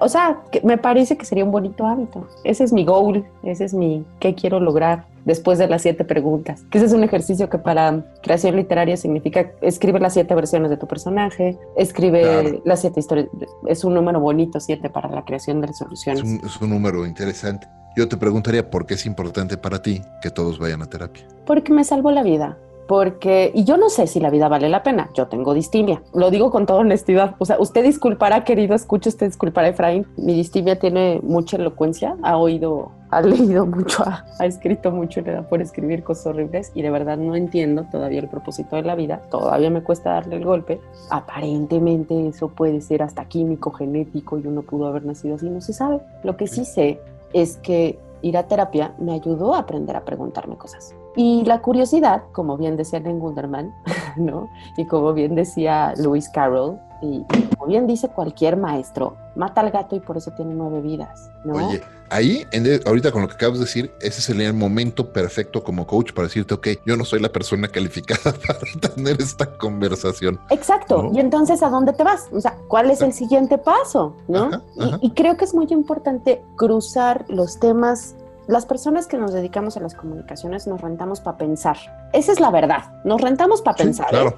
O sea, me parece que sería un bonito hábito. Ese es mi goal, ese es mi qué quiero lograr después de las siete preguntas. Que ese es un ejercicio que para creación literaria significa escribe las siete versiones de tu personaje, escribe las siete historias. Es un número bonito, siete, para la creación de resoluciones.
Es un, número interesante. Yo te preguntaría por qué es importante para ti que todos vayan a terapia.
Porque me salvó la vida porque, y yo no sé si la vida vale la pena, yo tengo distimia, lo digo con toda honestidad, o sea, usted disculpará, querido, escuche, usted disculpará, Efraín, mi distimia tiene mucha elocuencia, ha oído, ha leído mucho, ha, escrito mucho, le da por escribir cosas horribles y de verdad no entiendo todavía el propósito de la vida, todavía me cuesta darle el golpe, aparentemente eso puede ser hasta químico, genético y uno pudo haber nacido así, no se sabe, lo que sí sé es que ir a terapia me ayudó a aprender a preguntarme cosas. Y la curiosidad, como bien decía Len Gunderman, ¿no? Y como bien decía Lewis Carroll, y, como bien dice cualquier maestro, mata al gato y por eso tiene nueve vidas, ¿no?
Oye, ahí, ahorita con lo que acabas de decir, ese sería el momento perfecto como coach para decirte, ok, yo no soy la persona calificada para tener esta conversación.
Exacto. Y entonces, ¿a dónde te vas? O sea, ¿cuál es el siguiente paso? ¿No? y creo que es muy importante cruzar los temas las personas que nos dedicamos a las comunicaciones nos rentamos para pensar. Esa es la verdad. Nos rentamos para pensar. ¿eh?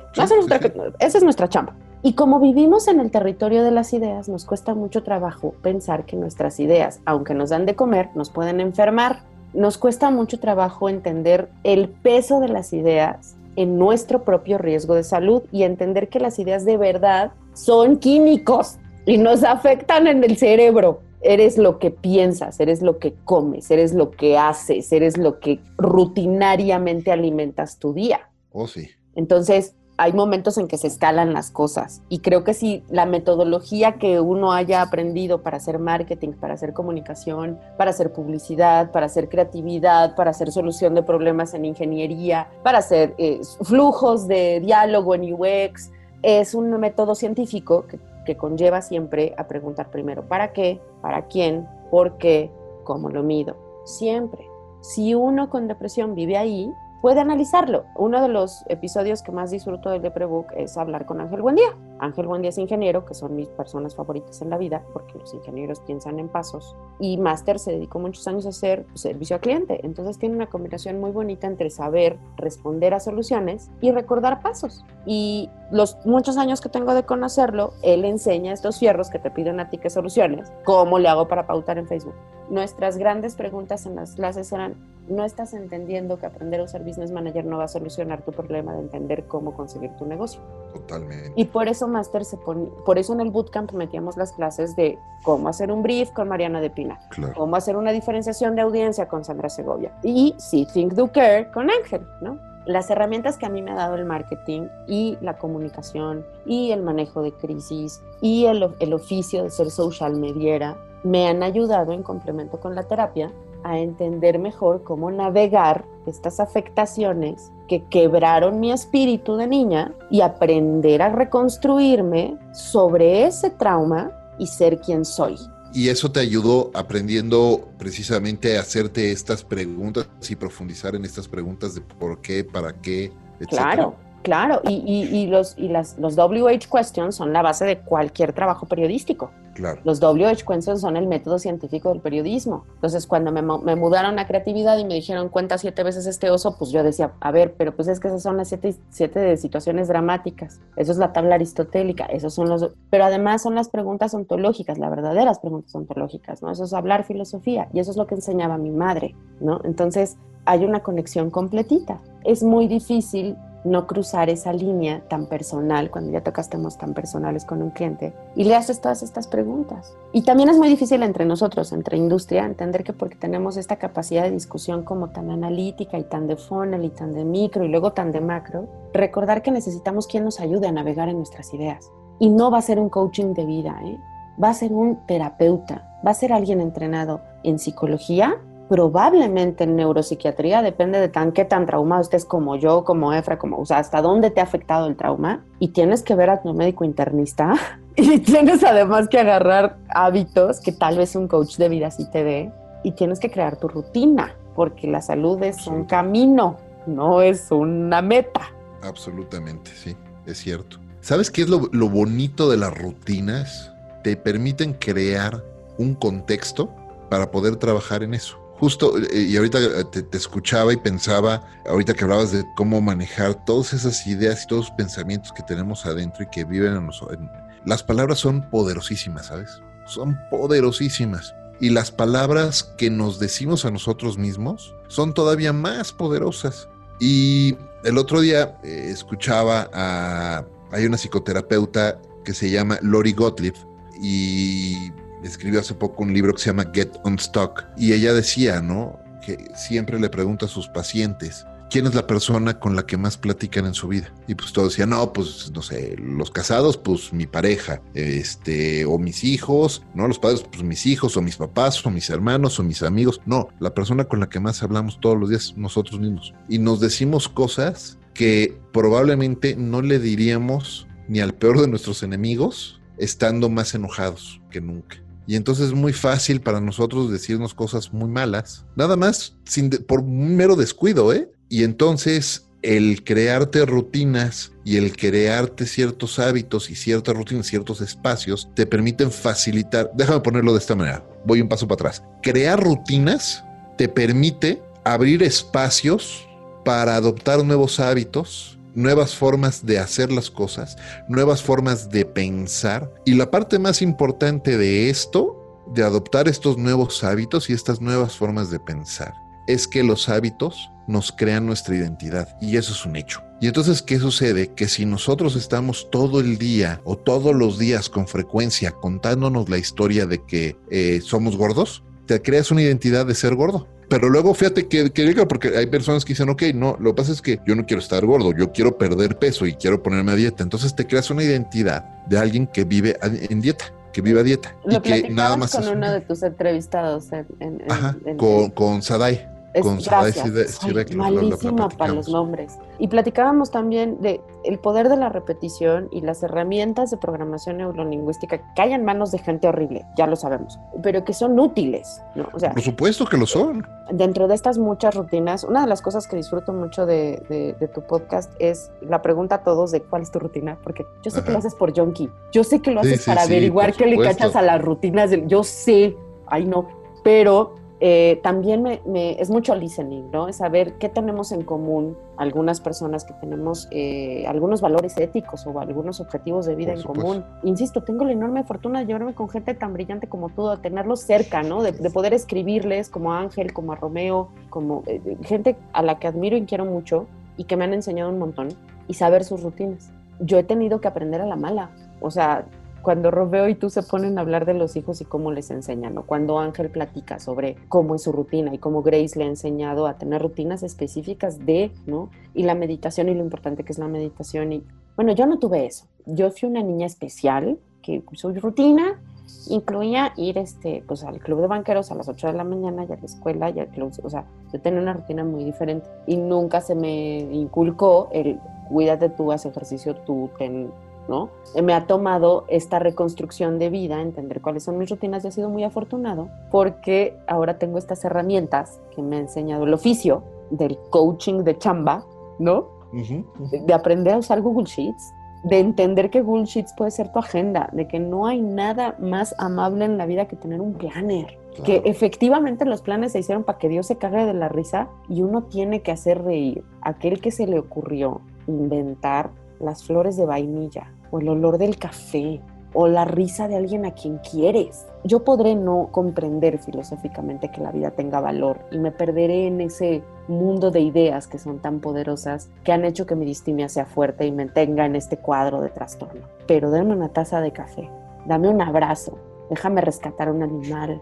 esa es nuestra chamba. Y como vivimos en el territorio de las ideas, nos cuesta mucho trabajo pensar que nuestras ideas, aunque nos dan de comer, nos pueden enfermar. Nos cuesta mucho trabajo entender el peso de las ideas en nuestro propio riesgo de salud y entender que las ideas de verdad son químicos y nos afectan en el cerebro eres lo que piensas, eres lo que comes, eres lo que haces, eres lo que rutinariamente alimentas tu día.
Oh, sí.
Entonces, hay momentos en que se escalan las cosas y creo que si la metodología que uno haya aprendido para hacer marketing, para hacer comunicación, para hacer publicidad, para hacer creatividad, para hacer solución de problemas en ingeniería, para hacer eh, flujos de diálogo en UX, es un método científico que que conlleva siempre a preguntar primero, ¿para qué? ¿Para quién? ¿Por qué? ¿Cómo lo mido? Siempre. Si uno con depresión vive ahí, puede analizarlo. Uno de los episodios que más disfruto del Deprebook es hablar con Ángel Buendía. Ángel Buendía es ingeniero, que son mis personas favoritas en la vida, porque los ingenieros piensan en pasos. Y Máster se dedicó muchos años a hacer servicio al cliente. Entonces tiene una combinación muy bonita entre saber responder a soluciones y recordar pasos. Y los muchos años que tengo de conocerlo, él enseña estos fierros que te piden a ti que soluciones. ¿Cómo le hago para pautar en Facebook? Nuestras grandes preguntas en las clases eran, no estás entendiendo que aprender a usar Business Manager no va a solucionar tu problema de entender cómo conseguir tu negocio.
Totalmente.
Y por eso Master se pone, por eso en el bootcamp metíamos las clases de cómo hacer un brief con Mariana de Pina,
Claro.
cómo hacer una diferenciación de audiencia con Sandra Segovia y See Think Do Care con Ángel, ¿no? Las herramientas que a mí me ha dado el marketing y la comunicación y el manejo de crisis y el, el oficio de ser social mediera me han ayudado en complemento con la terapia a entender mejor cómo navegar estas afectaciones que quebraron mi espíritu de niña y aprender a reconstruirme sobre ese trauma y ser quien soy.
Y eso te ayudó aprendiendo precisamente a hacerte estas preguntas y profundizar en estas preguntas de por qué, para qué, etc.
Claro, claro. Y, y, y los, y las, los WH questions son la base de cualquier trabajo periodístico.
Claro.
Los WH questions son el método científico del periodismo. Entonces, cuando me, me, mudaron a creatividad y me dijeron cuenta siete veces este oso, pues yo decía, a ver, pero pues es que esas son las siete, siete situaciones dramáticas. Eso es la tabla aristotélica. Esos son los. Pero además son las preguntas ontológicas, las verdaderas preguntas ontológicas, ¿no? Eso es hablar filosofía y eso es lo que enseñaba mi madre, ¿no? Entonces, hay una conexión completita. Es muy difícil no cruzar esa línea tan personal cuando ya tocas temas tan personales con un cliente y le haces todas estas preguntas. Y también es muy difícil entre nosotros, entre industria, entender que porque tenemos esta capacidad de discusión como tan analítica y tan de funnel y tan de micro y luego tan de macro, recordar que necesitamos quien nos ayude a navegar en nuestras ideas. Y no va a ser un coaching de vida, ¿eh? va a ser un terapeuta, va a ser alguien entrenado en psicología probablemente en neuropsiquiatría, depende de tan qué tan traumado estés como yo, como Efra, como, o sea, hasta dónde te ha afectado el trauma. Y tienes que ver a tu médico internista y tienes además que agarrar hábitos que tal vez un coach de vida sí te dé y tienes que crear tu rutina, porque la salud es un camino, no es una meta.
Absolutamente, sí, es cierto. ¿Sabes qué es lo, lo bonito de las rutinas? Te permiten crear un contexto para poder trabajar en eso justo, y ahorita te, te, escuchaba y pensaba, ahorita que hablabas de cómo manejar todas esas ideas y todos los pensamientos que tenemos adentro y que viven en nosotros. Las palabras son poderosísimas, ¿sabes? Son poderosísimas. Y las palabras que nos decimos a nosotros mismos son todavía más poderosas. Y el otro día eh, escuchaba a... Hay una psicoterapeuta que se llama Lori Gottlieb y escribió hace poco un libro que se llama Get Unstuck y ella decía, ¿no? Que siempre le pregunta a sus pacientes, ¿quién es la persona con la que más platican en su vida? Y pues todos decían, no, pues no sé, los casados, pues mi pareja, este, o mis hijos, ¿no? Los padres, pues mis hijos, o mis papás, o mis hermanos, o mis amigos. No, la persona con la que más hablamos todos los días, nosotros mismos. Y nos decimos cosas que probablemente no le diríamos ni al peor de nuestros enemigos, estando más enojados que nunca. Y entonces es muy fácil para nosotros decirnos cosas muy malas, nada más sin por un mero descuido, ¿eh? Y entonces el crearte rutinas y el crearte ciertos hábitos y ciertas rutinas, ciertos espacios, te permiten facilitar, déjame ponerlo de esta manera, voy un paso para atrás. Crear rutinas te permite abrir espacios para adoptar nuevos hábitos, nuevas formas de hacer las cosas, nuevas formas de pensar. Y la parte más importante de esto, de adoptar estos nuevos hábitos y estas nuevas formas de pensar, es que los hábitos nos crean nuestra identidad. Y eso es un hecho. Y entonces, ¿qué sucede? Que si nosotros estamos todo el día o todos los días con frecuencia contándonos la historia de que eh, somos gordos, te creas una identidad de ser gordo. Pero luego fíjate que, que, porque hay personas que dicen, ok, no, lo que pasa es que yo no quiero estar gordo, yo quiero perder peso y quiero ponerme a dieta. Entonces te creas una identidad de alguien que vive en dieta, que vive a dieta.
Lo
y que nada más
con uno de tus entrevistados en, en,
Ajá,
en,
con, con Sadai.
Es, gracias. malísima para los nombres. Y platicábamos también de el poder de la repetición y las herramientas de programación neurolingüística que hay en manos de gente horrible, ya lo sabemos, pero que son útiles, ¿no?
O sea, por supuesto que lo son.
Dentro de estas muchas rutinas, una de las cosas que disfruto mucho de, de, tu podcast es la pregunta a todos de cuál es tu rutina, porque yo sé que lo haces por junkie, yo sé que lo haces para averiguar qué le cachas a las rutinas, del, yo sé, ay no, pero eh, también me, es mucho listening, ¿no? Es saber qué tenemos en común algunas personas que tenemos eh, algunos valores éticos o algunos objetivos de vida en común. Insisto, tengo la enorme fortuna de llevarme con gente tan brillante como tú, de tenerlos cerca, ¿no? De, poder escribirles como Ángel, como a Romeo, como eh, gente a la que admiro y quiero mucho y que me han enseñado un montón y saber sus rutinas. Yo he tenido que aprender a la mala. O sea, cuando Romeo y tú se ponen a hablar de los hijos y cómo les enseñan, o cuando Ángel platica sobre cómo es su rutina y cómo Grace le ha enseñado a tener rutinas específicas de, ¿no? Y la meditación y lo importante que es la meditación. Y bueno, yo no tuve eso. Yo fui una niña especial que su rutina incluía ir este, pues, al club de banqueros a las 8 de la mañana y a la escuela y al club, o sea, yo tenía una rutina muy diferente y nunca se me inculcó el cuídate tú, haz ejercicio tú, ten ¿no? Me ha tomado esta reconstrucción de vida, entender cuáles son mis rutinas y ha sido muy afortunado porque ahora tengo estas herramientas que me ha enseñado el oficio del coaching de chamba, ¿no? De, aprender a usar Google Sheets, de entender que Google Sheets puede ser tu agenda, de que no hay nada más amable en la vida que tener un planner. Que efectivamente los planes se hicieron para que Dios se cague de la risa y uno tiene que hacer reír. Aquel que se le ocurrió inventar las flores de vainilla o el olor del café o la risa de alguien a quien quieres. Yo podré no comprender filosóficamente que la vida tenga valor y me perderé en ese mundo de ideas que son tan poderosas que han hecho que mi distimia sea fuerte y me tenga en este cuadro de trastorno. Pero dame una taza de café, dame un abrazo, déjame rescatar un animal,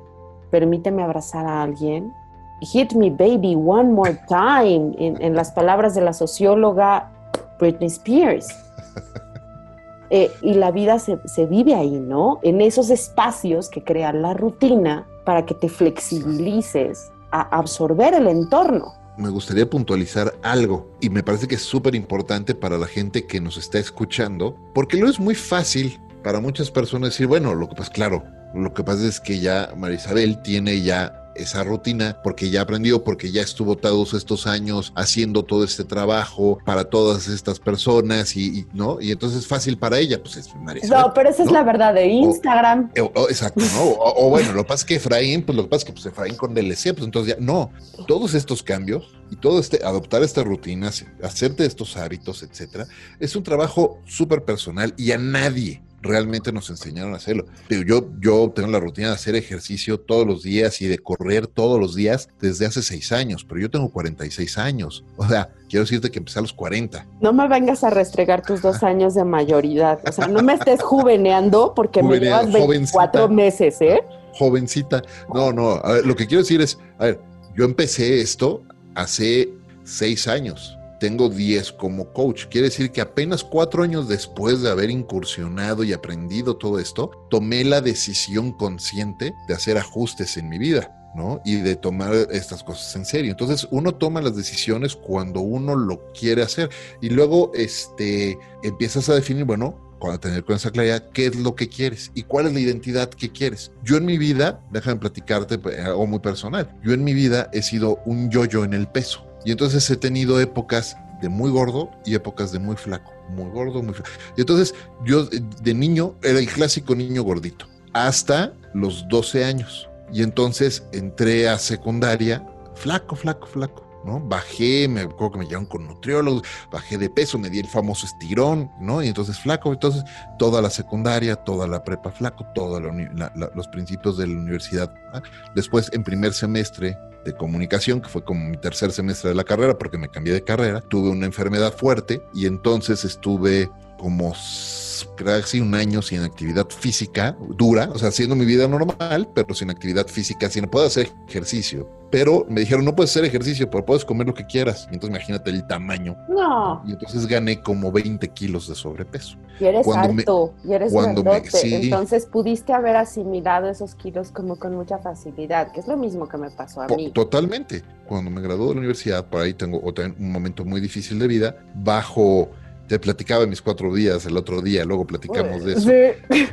permíteme abrazar a alguien. Hit me baby one more time, en las palabras de la socióloga Britney Spears. Eh, y la vida se, se, vive ahí, ¿no? En esos espacios que crean la rutina para que te flexibilices a absorber el entorno.
Me gustaría puntualizar algo y me parece que es súper importante para la gente que nos está escuchando, porque lo es muy fácil para muchas personas decir, bueno, lo que pasa, claro, lo que pasa es que ya Marisabel tiene ya esa rutina porque ya aprendió, porque ya estuvo todos estos años haciendo todo este trabajo para todas estas personas y, no, y entonces es fácil para ella, pues es
No, pero esa es la verdad de Instagram.
exacto, ¿no? O, bueno, lo que pasa es que Efraín, pues lo que pasa es que pues Efraín con DLC, pues entonces ya, no, todos estos cambios y todo este, adoptar estas rutinas, hacerte estos hábitos, etcétera, es un trabajo súper personal y a nadie, realmente nos enseñaron a hacerlo. Pero yo, yo tengo la rutina de hacer ejercicio todos los días y de correr todos los días desde hace seis años, pero yo tengo 46 años. O sea, quiero decirte que empecé a los 40.
No me vengas a restregar tus dos años de mayoridad. O sea, no me estés juveneando porque me llevas 24 meses, ¿eh?
Jovencita. No, no. A ver, lo que quiero decir es, a ver, yo empecé esto hace seis años tengo 10 como coach. Quiere decir que apenas cuatro años después de haber incursionado y aprendido todo esto, tomé la decisión consciente de hacer ajustes en mi vida. ¿no? Y de tomar estas cosas en serio. Entonces, uno toma las decisiones cuando uno lo quiere hacer y luego este, empiezas a definir, bueno, cuando tener con esa claridad, qué es lo que quieres y cuál es la identidad que quieres. Yo en mi vida, déjame platicarte pues, algo muy personal, yo en mi vida he sido un yoyo en el peso. Y entonces he tenido épocas de muy gordo y épocas de muy flaco, muy gordo, muy flaco. Y entonces yo de niño era el clásico niño gordito, hasta los 12 años. Y entonces entré a secundaria, flaco, flaco, flaco. ¿no? Bajé, me acuerdo que me llevaron con nutriólogos, bajé de peso, me di el famoso estirón, ¿no? Y entonces flaco, entonces toda la secundaria, toda la prepa flaco, todos los principios de la universidad. Después, en primer semestre, de comunicación, que fue como mi tercer semestre de la carrera, porque me cambié de carrera, tuve una enfermedad fuerte y entonces estuve como casi un año sin actividad física dura, o sea, haciendo mi vida normal, pero sin actividad física, sin puedo hacer ejercicio. Pero me dijeron, no puedes hacer ejercicio, pero puedes comer lo que quieras. Y entonces imagínate el tamaño.
No.
Y entonces gané como 20 kilos de sobrepeso.
Y eres alto, y eres cuando Entonces pudiste haber asimilado esos kilos como con mucha facilidad, que es lo mismo que me pasó a mí.
Totalmente. Cuando me gradué de la universidad, por ahí tengo un momento muy difícil de vida, bajo te platicaba mis cuatro días el otro día, luego platicamos de eso.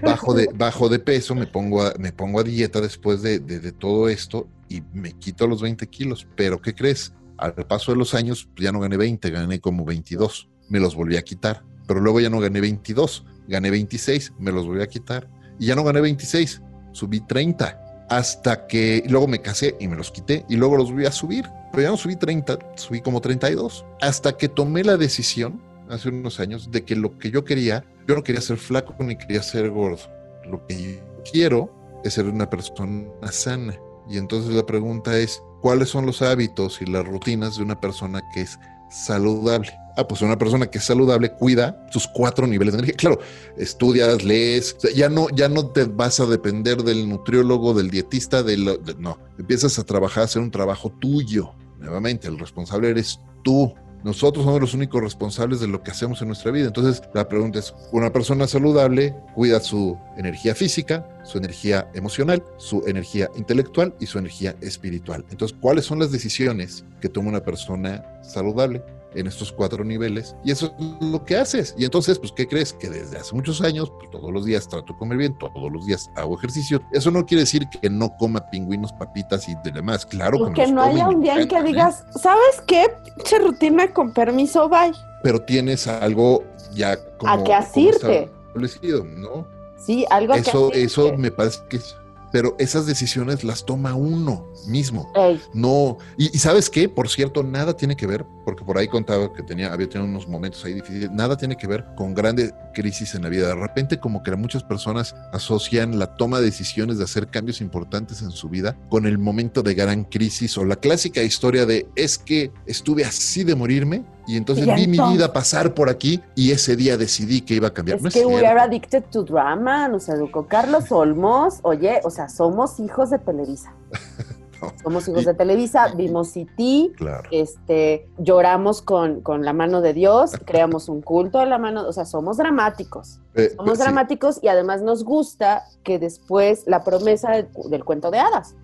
Bajo, de, bajo de peso, me pongo a, me pongo a dieta después de, de, todo esto y me quito los 20 kilos. Pero ¿qué crees? Al paso de los años ya no gané 20, gané como 22. Me los volví a quitar. Pero luego ya no gané 22, gané 26, me los volví a quitar. Y ya no gané 26, subí 30. Hasta que luego me casé y me los quité y luego los volví a subir. Pero ya no subí 30, subí como 32. Hasta que tomé la decisión hace unos años de que lo que yo quería, yo no quería ser flaco ni quería ser gordo. Lo que yo quiero es ser una persona sana. Y entonces la pregunta es, ¿cuáles son los hábitos y las rutinas de una persona que es saludable? Ah, pues una persona que es saludable cuida sus cuatro niveles de energía. Claro, estudias, lees, ya no, ya no te vas a depender del nutriólogo, del dietista, del, no, empiezas a trabajar, a hacer un trabajo tuyo. Nuevamente, el responsable eres tú. Nosotros somos los únicos responsables de lo que hacemos en nuestra vida. Entonces, la pregunta es, una persona saludable cuida su energía física, su energía emocional, su energía intelectual y su energía espiritual. Entonces, ¿cuáles son las decisiones que toma una persona saludable? En estos cuatro niveles y eso es lo que haces. Y entonces, pues, ¿qué crees? Que desde hace muchos años, pues todos los días trato de comer bien, todos los días hago ejercicio. Eso no quiere decir que no coma pingüinos, papitas y demás. Claro
que, que no haya un día en que digas, ¿sabes qué? Che rutina con permiso, bye.
Pero tienes algo ya
como. A que asirte.
Establecido, ¿no?
Sí, algo
eso, Eso me parece que es pero esas decisiones las toma uno mismo. No, y, sabes qué, por cierto, nada tiene que ver, porque por ahí contaba que tenía, había tenido unos momentos ahí difíciles, nada tiene que ver con grandes crisis en la vida. De repente, como que muchas personas asocian la toma de decisiones de hacer cambios importantes en su vida con el momento de gran crisis o la clásica historia de es que estuve así de morirme y entonces vi mi vida pasar por aquí y ese día decidí que iba a cambiar.
Es que we are addicted to drama, nos educó Carlos Olmos. Oye, o sea, somos hijos de Televisa. Somos hijos de Televisa, vimos City, este, lloramos con, con, la mano de Dios, creamos un culto a la mano, o sea, somos dramáticos. Eh, somos dramáticos y además nos gusta que después la promesa del, cuento de hadas,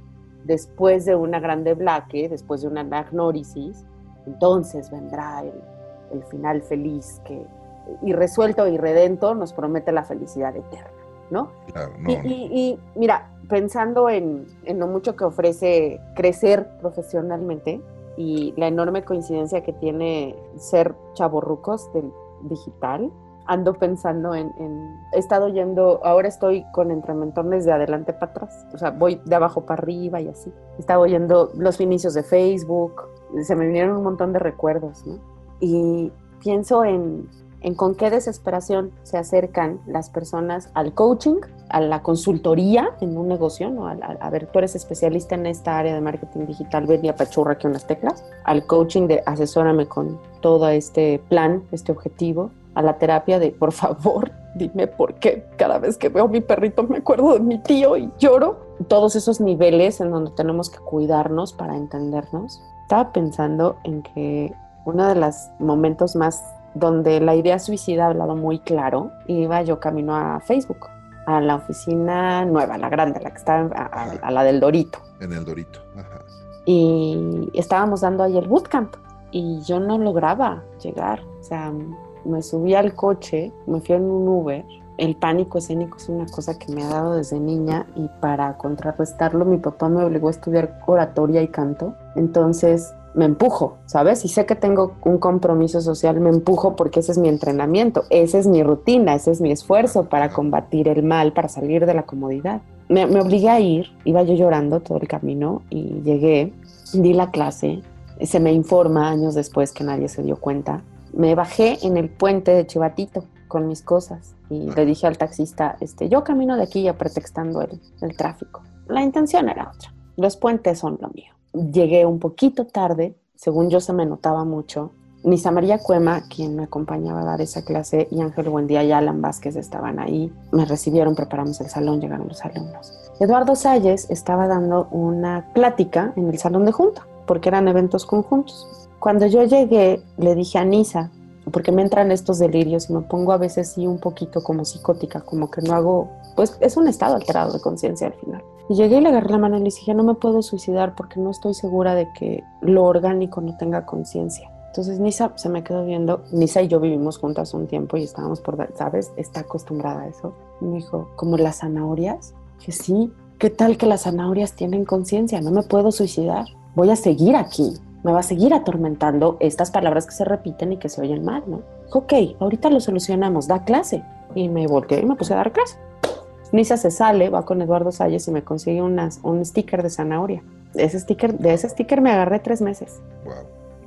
después de una grande blaque, después de una agnórisis, entonces vendrá el, final feliz que, y resuelto y redento nos promete la felicidad eterna, ¿no? Y, mira, pensando en, lo mucho que ofrece crecer profesionalmente y la enorme coincidencia que tiene ser chaborrucos del digital, ando pensando en, he estado yendo, ahora estoy con entrementones de adelante para atrás, o sea, voy de abajo para arriba y así. Estaba oyendo los inicios de Facebook, se me vinieron un montón de recuerdos. Y pienso en, en con qué desesperación se acercan las personas al coaching, a la consultoría en un negocio, ¿no? A, ver, tú eres especialista en esta área de marketing digital, ven y apachurra aquí unas teclas, al coaching de asesórame con todo este plan, este objetivo, a la terapia de, por favor, dime por qué cada vez que veo a mi perrito me acuerdo de mi tío y lloro. Todos esos niveles en donde tenemos que cuidarnos para entendernos estaba pensando en que uno de los momentos más donde la idea suicida ha hablado muy claro, iba yo camino a Facebook, a la oficina nueva, la grande, la que está a, la del Dorito.
En el Dorito, ajá.
Y estábamos dando ahí el bootcamp y yo no lograba llegar, o sea, me subí al coche, me fui en un Uber el pánico escénico es una cosa que me ha dado desde niña y para contrarrestarlo mi papá me obligó a estudiar oratoria y canto. Entonces me empujo, ¿sabes? Y sé que tengo un compromiso social, me empujo porque ese es mi entrenamiento, esa es mi rutina, ese es mi esfuerzo para combatir el mal, para salir de la comodidad. Me, me obligué a ir, iba yo llorando todo el camino y llegué, di la clase, se me informa años después que nadie se dio cuenta. Me bajé en el puente de Chivatito con mis cosas y le dije al taxista, este, yo camino de aquí ya pretextando el, el tráfico. La intención era otra. Los puentes son lo mío. Llegué un poquito tarde, según yo se me notaba mucho, Nisa María Cuema, quien me acompañaba a dar esa clase, y Ángel Buendía y Alan Vázquez estaban ahí. Me recibieron, preparamos el salón, llegaron los alumnos. Eduardo Salles estaba dando una plática en el salón de junto, porque eran eventos conjuntos. Cuando yo llegué, le dije a Nisa, porque me entran estos delirios y me pongo a veces sí un poquito como psicótica, como que no hago, pues es un estado alterado de conciencia al final. Y llegué y le agarré la mano y le dije, no me puedo suicidar porque no estoy segura de que lo orgánico no tenga conciencia. Entonces Nisa se me quedó viendo, Nisa y yo vivimos juntas un tiempo y estábamos por, ¿sabes? Está acostumbrada a eso. Y me dijo, ¿como las zanahorias? Que sí, ¿qué tal que las zanahorias tienen conciencia? No me puedo suicidar, voy a seguir aquí me va a seguir atormentando estas palabras que se repiten y que se oyen mal, ¿no? Ok, ahorita lo solucionamos, da clase. Y me volteé y me puse a dar clase. Nisa se sale, va con Eduardo Salles y me consigue unas, un sticker de zanahoria. Ese sticker, de ese sticker me agarré tres meses.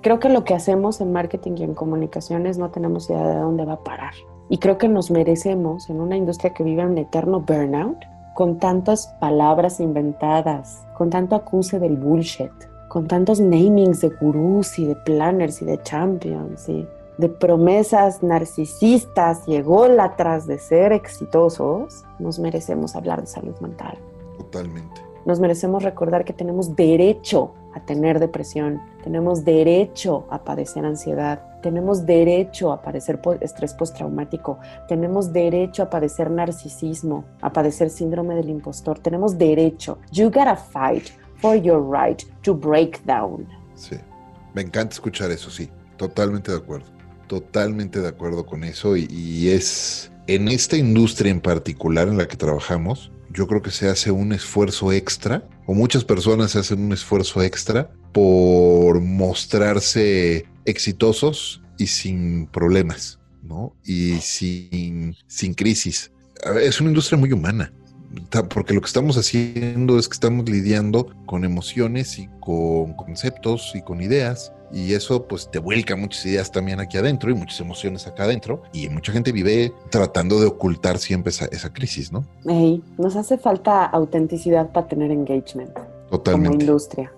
Creo que lo que hacemos en marketing y en comunicaciones no tenemos idea de dónde va a parar. Y creo que nos merecemos, en una industria que vive un eterno burnout, con tantas palabras inventadas, con tanto acuse del bullshit, con tantos namings de gurús y de planners y de champions y de promesas narcisistas y ególatras de ser exitosos, nos merecemos hablar de salud mental.
Totalmente.
Nos merecemos recordar que tenemos derecho a tener depresión, tenemos derecho a padecer ansiedad, tenemos derecho a padecer estrés postraumático, tenemos derecho a padecer narcisismo, a padecer síndrome del impostor, tenemos derecho. You gotta fight for your right to break down.
Sí, me encanta escuchar eso, sí, totalmente de acuerdo, totalmente de acuerdo con eso y, es en esta industria en particular en la que trabajamos, yo creo que se hace un esfuerzo extra, o muchas personas hacen un esfuerzo extra por mostrarse exitosos y sin problemas, ¿no? Y sin, sin crisis. Es una industria muy humana porque lo que estamos haciendo es que estamos lidiando con emociones y con conceptos y con ideas y eso pues te vuelca muchas ideas también aquí adentro y muchas emociones acá adentro y mucha gente vive tratando de ocultar siempre esa, esa crisis, ¿no?
nos hace falta autenticidad para tener engagement.
Totalmente.
Como industria.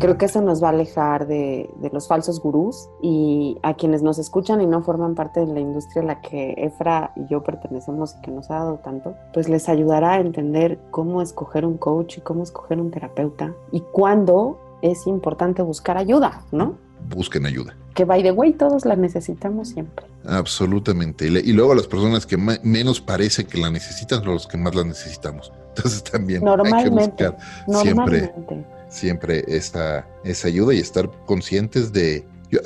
Creo que eso nos va a alejar de, los falsos gurús y a quienes nos escuchan y no forman parte de la industria a la que Efra y yo pertenecemos y que nos ha dado tanto, pues les ayudará a entender cómo escoger un coach y cómo escoger un terapeuta y cuándo es importante buscar ayuda, ¿no?
Busquen ayuda.
Que by the way, todos la necesitamos siempre.
Absolutamente. Y, luego las personas que menos parece que la necesitan son los que más la necesitamos. Entonces también hay que buscar siempre siempre esa, esa ayuda y estar conscientes de... Yo,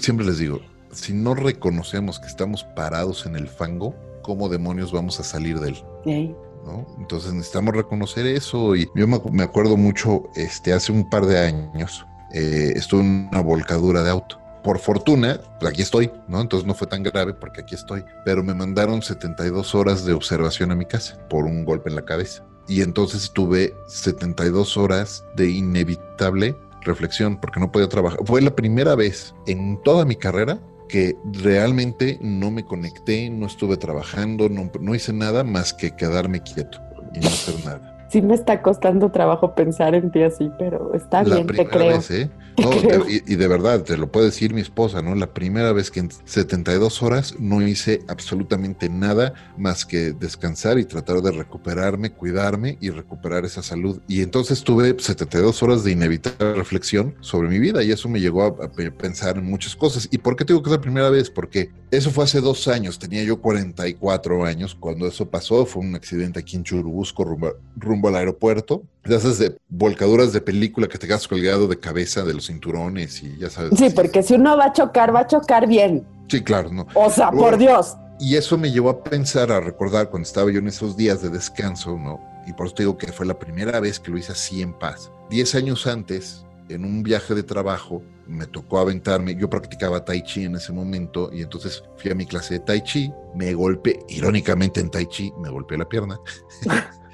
siempre les digo, si no reconocemos que estamos parados en el fango, ¿cómo demonios vamos a salir de él? ¿No? Entonces necesitamos reconocer eso y yo me, acuerdo mucho, este, hace un par de años, eh, estuve en una volcadura de auto. Por fortuna, aquí estoy, ¿no? Entonces no fue tan grave porque aquí estoy, pero me mandaron 72 horas de observación a mi casa por un golpe en la cabeza. Y entonces tuve 72 horas de inevitable reflexión porque no podía trabajar. Fue la primera vez en toda mi carrera que realmente no me conecté, no estuve trabajando, no hice nada más que quedarme quieto y no hacer nada
sí me está costando trabajo pensar en ti así, pero está bien, te creo.
¿eh? y, de verdad, te lo puede decir mi esposa, ¿no? La primera vez que en 72 horas no hice absolutamente nada más que descansar y tratar de recuperarme, cuidarme y recuperar esa salud. Y entonces tuve 72 horas de inevitable reflexión sobre mi vida y eso me llegó a, pensar en muchas cosas. ¿Y por qué tengo que ser la primera vez? Porque eso fue hace dos años, tenía yo 44 años cuando eso pasó, fue un accidente aquí en Churubusco, rumbo al aeropuerto, de esas de volcaduras de película que te quedas colgado de cabeza de los cinturones y ya sabes.
Sí, porque si uno va a chocar, va a chocar bien.
Sí, claro, no.
O sea, por Dios.
Y eso me llevó a pensar, a recordar cuando estaba yo en esos días de descanso, ¿no? Y por eso te digo que fue la primera vez que lo hice así en paz. Diez años antes, en un viaje de trabajo, me tocó aventarme, yo practicaba tai chi en ese momento y entonces fui a mi clase de tai chi, me golpeé, irónicamente en tai chi, me golpeé la pierna.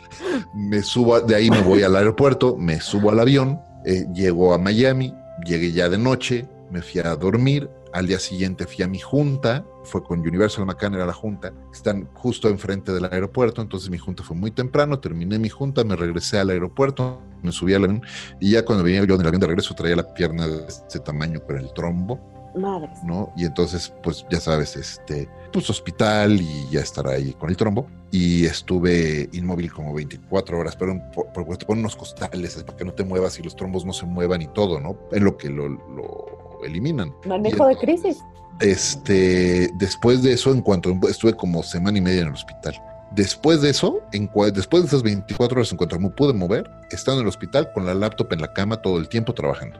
me subo, de ahí me voy al aeropuerto, me subo al avión, eh, llego a Miami, llegué ya de noche, me fui a dormir, al día siguiente fui a mi junta, fue con Universal McCann, era la junta, están justo enfrente del aeropuerto, entonces mi junta fue muy temprano, terminé mi junta, me regresé al aeropuerto, me subí al avión y ya cuando venía yo en el avión de regreso traía la pierna de este tamaño con el trombo
Madres.
¿no? Y entonces, pues ya sabes, este, pues hospital y ya estar ahí con el trombo. Y estuve inmóvil como 24 horas, pero porque te ponen unos costales para que no te muevas y los trombos no se muevan y todo, ¿no? En lo que lo, lo eliminan.
Manejo de crisis.
Este, después de eso, en cuanto estuve como semana y media en el hospital. Después de eso, en, después de esas 24 horas en cuanto me pude mover, estando en el hospital con la laptop en la cama todo el tiempo trabajando.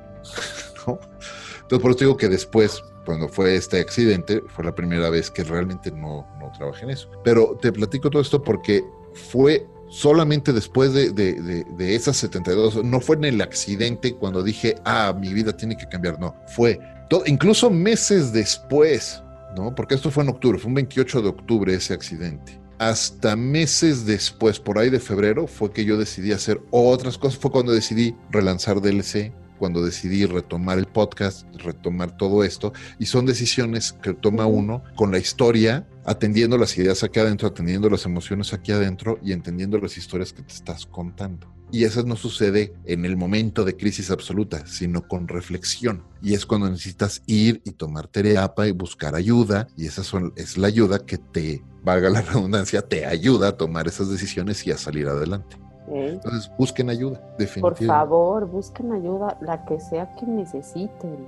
Entonces, por eso digo que después, cuando fue este accidente, fue la primera vez que realmente no, no trabajé en eso. Pero te platico todo esto porque fue solamente después de, de, de, esas 72, no fue en el accidente cuando dije, ah, mi vida tiene que cambiar, no, fue todo, incluso meses después, ¿no? Porque esto fue en octubre, fue un 28 de octubre ese accidente hasta meses después, por ahí de febrero, fue que yo decidí hacer otras cosas. Fue cuando decidí relanzar DLC, cuando decidí retomar el podcast, retomar todo esto. Y son decisiones que toma uno con la historia, atendiendo las ideas aquí adentro, atendiendo las emociones aquí adentro y entendiendo las historias que te estás contando. Y eso no sucede en el momento de crisis absoluta, sino con reflexión. Y es cuando necesitas ir y tomar terapia y buscar ayuda. Y esa es la ayuda que te, valga la redundancia, te ayuda a tomar esas decisiones y a salir adelante. Entonces, busquen ayuda, definitivamente.
Por favor, busquen ayuda, la que sea que necesiten.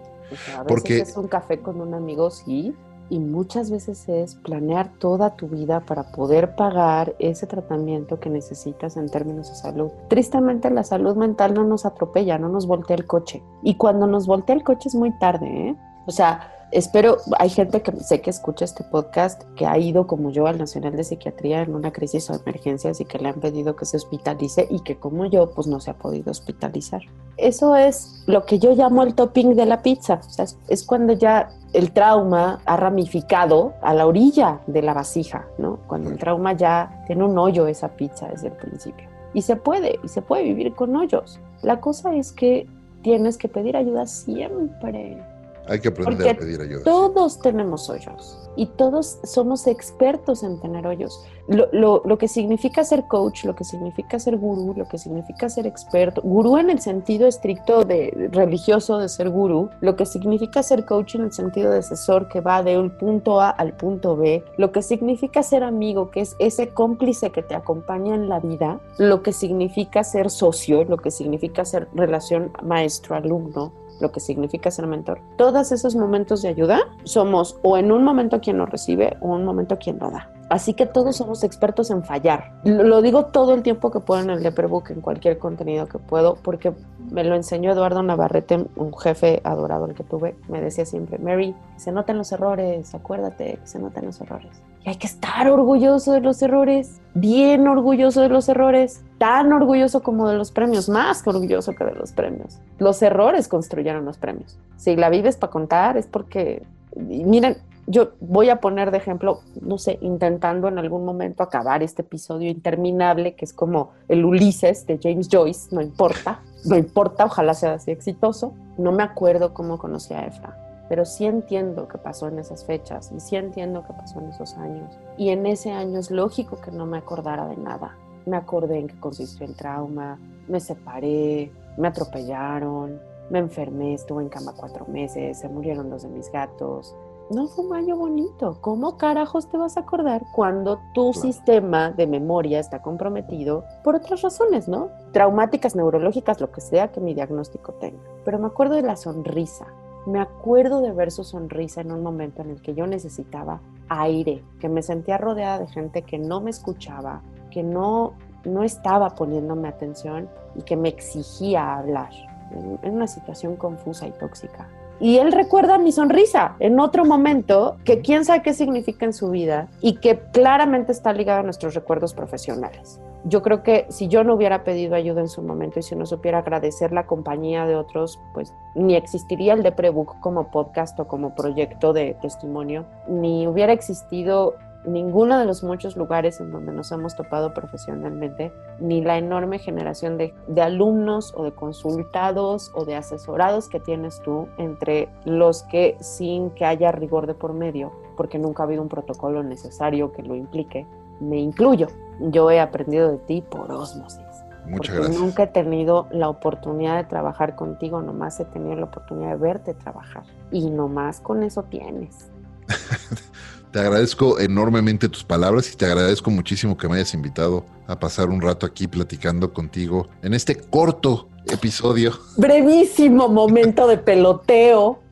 a veces Porque... es un café con un amigo, sí, y muchas veces es planear toda tu vida para poder pagar ese tratamiento que necesitas en términos de salud. Tristemente la salud mental no nos atropella, no nos voltea el coche. Y cuando nos voltea el coche es muy tarde, ¿eh? O sea, espero, hay gente que sé que escucha este podcast que ha ido como yo al Nacional de Psiquiatría en una crisis o emergencias y que le han pedido que se hospitalice y que como yo pues no se ha podido hospitalizar. Eso es lo que yo llamo el topping de la pizza, o sea, es cuando ya el trauma ha ramificado a la orilla de la vasija, ¿no? Cuando el trauma ya tiene un hoyo esa pizza desde el principio. Y se puede, y se puede vivir con hoyos. La cosa es que tienes que pedir ayuda siempre.
Hay que aprender a pedir ayuda.
Todos tenemos hoyos y todos somos expertos en tener hoyos. Lo, lo, lo, que significa ser coach, lo que significa ser gurú, lo que significa ser experto, gurú en el sentido estricto de religioso de ser gurú, lo que significa ser coach en el sentido de asesor que va de un punto A al punto B, lo que significa ser amigo, que es ese cómplice que te acompaña en la vida, lo que significa ser socio, lo que significa ser relación maestro-alumno, lo que significa ser mentor. Todos esos momentos de ayuda somos o en un momento quien lo recibe o un momento quien lo da. Así que todos somos expertos en fallar. Lo digo todo el tiempo que puedo en el Leperbook, en cualquier contenido que puedo, porque me lo enseñó Eduardo Navarrete, un jefe adorable que tuve. Me decía siempre, Mary, se notan los errores, acuérdate se notan los errores. Y hay que estar orgulloso de los errores, bien orgulloso de los errores, tan orgulloso como de los premios, más orgulloso que de los premios. Los errores construyeron los premios. Si la vives para contar es porque, miren, yo voy a poner de ejemplo, no sé, intentando en algún momento acabar este episodio interminable que es como el Ulises de James Joyce, no importa, no importa, ojalá sea así exitoso. No me acuerdo cómo conocí a Efra, pero sí entiendo qué pasó en esas fechas y sí entiendo qué pasó en esos años. Y en ese año es lógico que no me acordara de nada. Me acordé en qué consistió el trauma, me separé, me atropellaron, me enfermé, estuve en cama cuatro meses, se murieron dos de mis gatos, no fue un año bonito. ¿Cómo carajos te vas a acordar cuando tu sistema de memoria está comprometido por otras razones, ¿no? Traumáticas, neurológicas, lo que sea que mi diagnóstico tenga. Pero me acuerdo de la sonrisa. Me acuerdo de ver su sonrisa en un momento en el que yo necesitaba aire, que me sentía rodeada de gente que no me escuchaba, que no, no estaba poniéndome atención y que me exigía hablar en una situación confusa y tóxica. Y él recuerda mi sonrisa en otro momento que quién sabe qué significa en su vida y que claramente está ligado a nuestros recuerdos profesionales. Yo creo que si yo no hubiera pedido ayuda en su momento y si no supiera agradecer la compañía de otros, pues ni existiría el de Prebook como podcast o como proyecto de testimonio, ni hubiera existido ninguno de los muchos lugares en donde nos hemos topado profesionalmente, ni la enorme generación de, alumnos o de consultados o de asesorados que tienes tú entre los que sin que haya rigor de por medio, porque nunca ha habido un protocolo necesario que lo implique, me incluyo. Yo he aprendido de ti por osmosis.
Muchas gracias.
Nunca he tenido la oportunidad de trabajar contigo, nomás he tenido la oportunidad de verte trabajar. Y nomás con eso tienes.
te agradezco enormemente tus palabras y te agradezco muchísimo que me hayas invitado a pasar un rato aquí platicando contigo en este corto episodio.
Brevísimo momento de peloteo.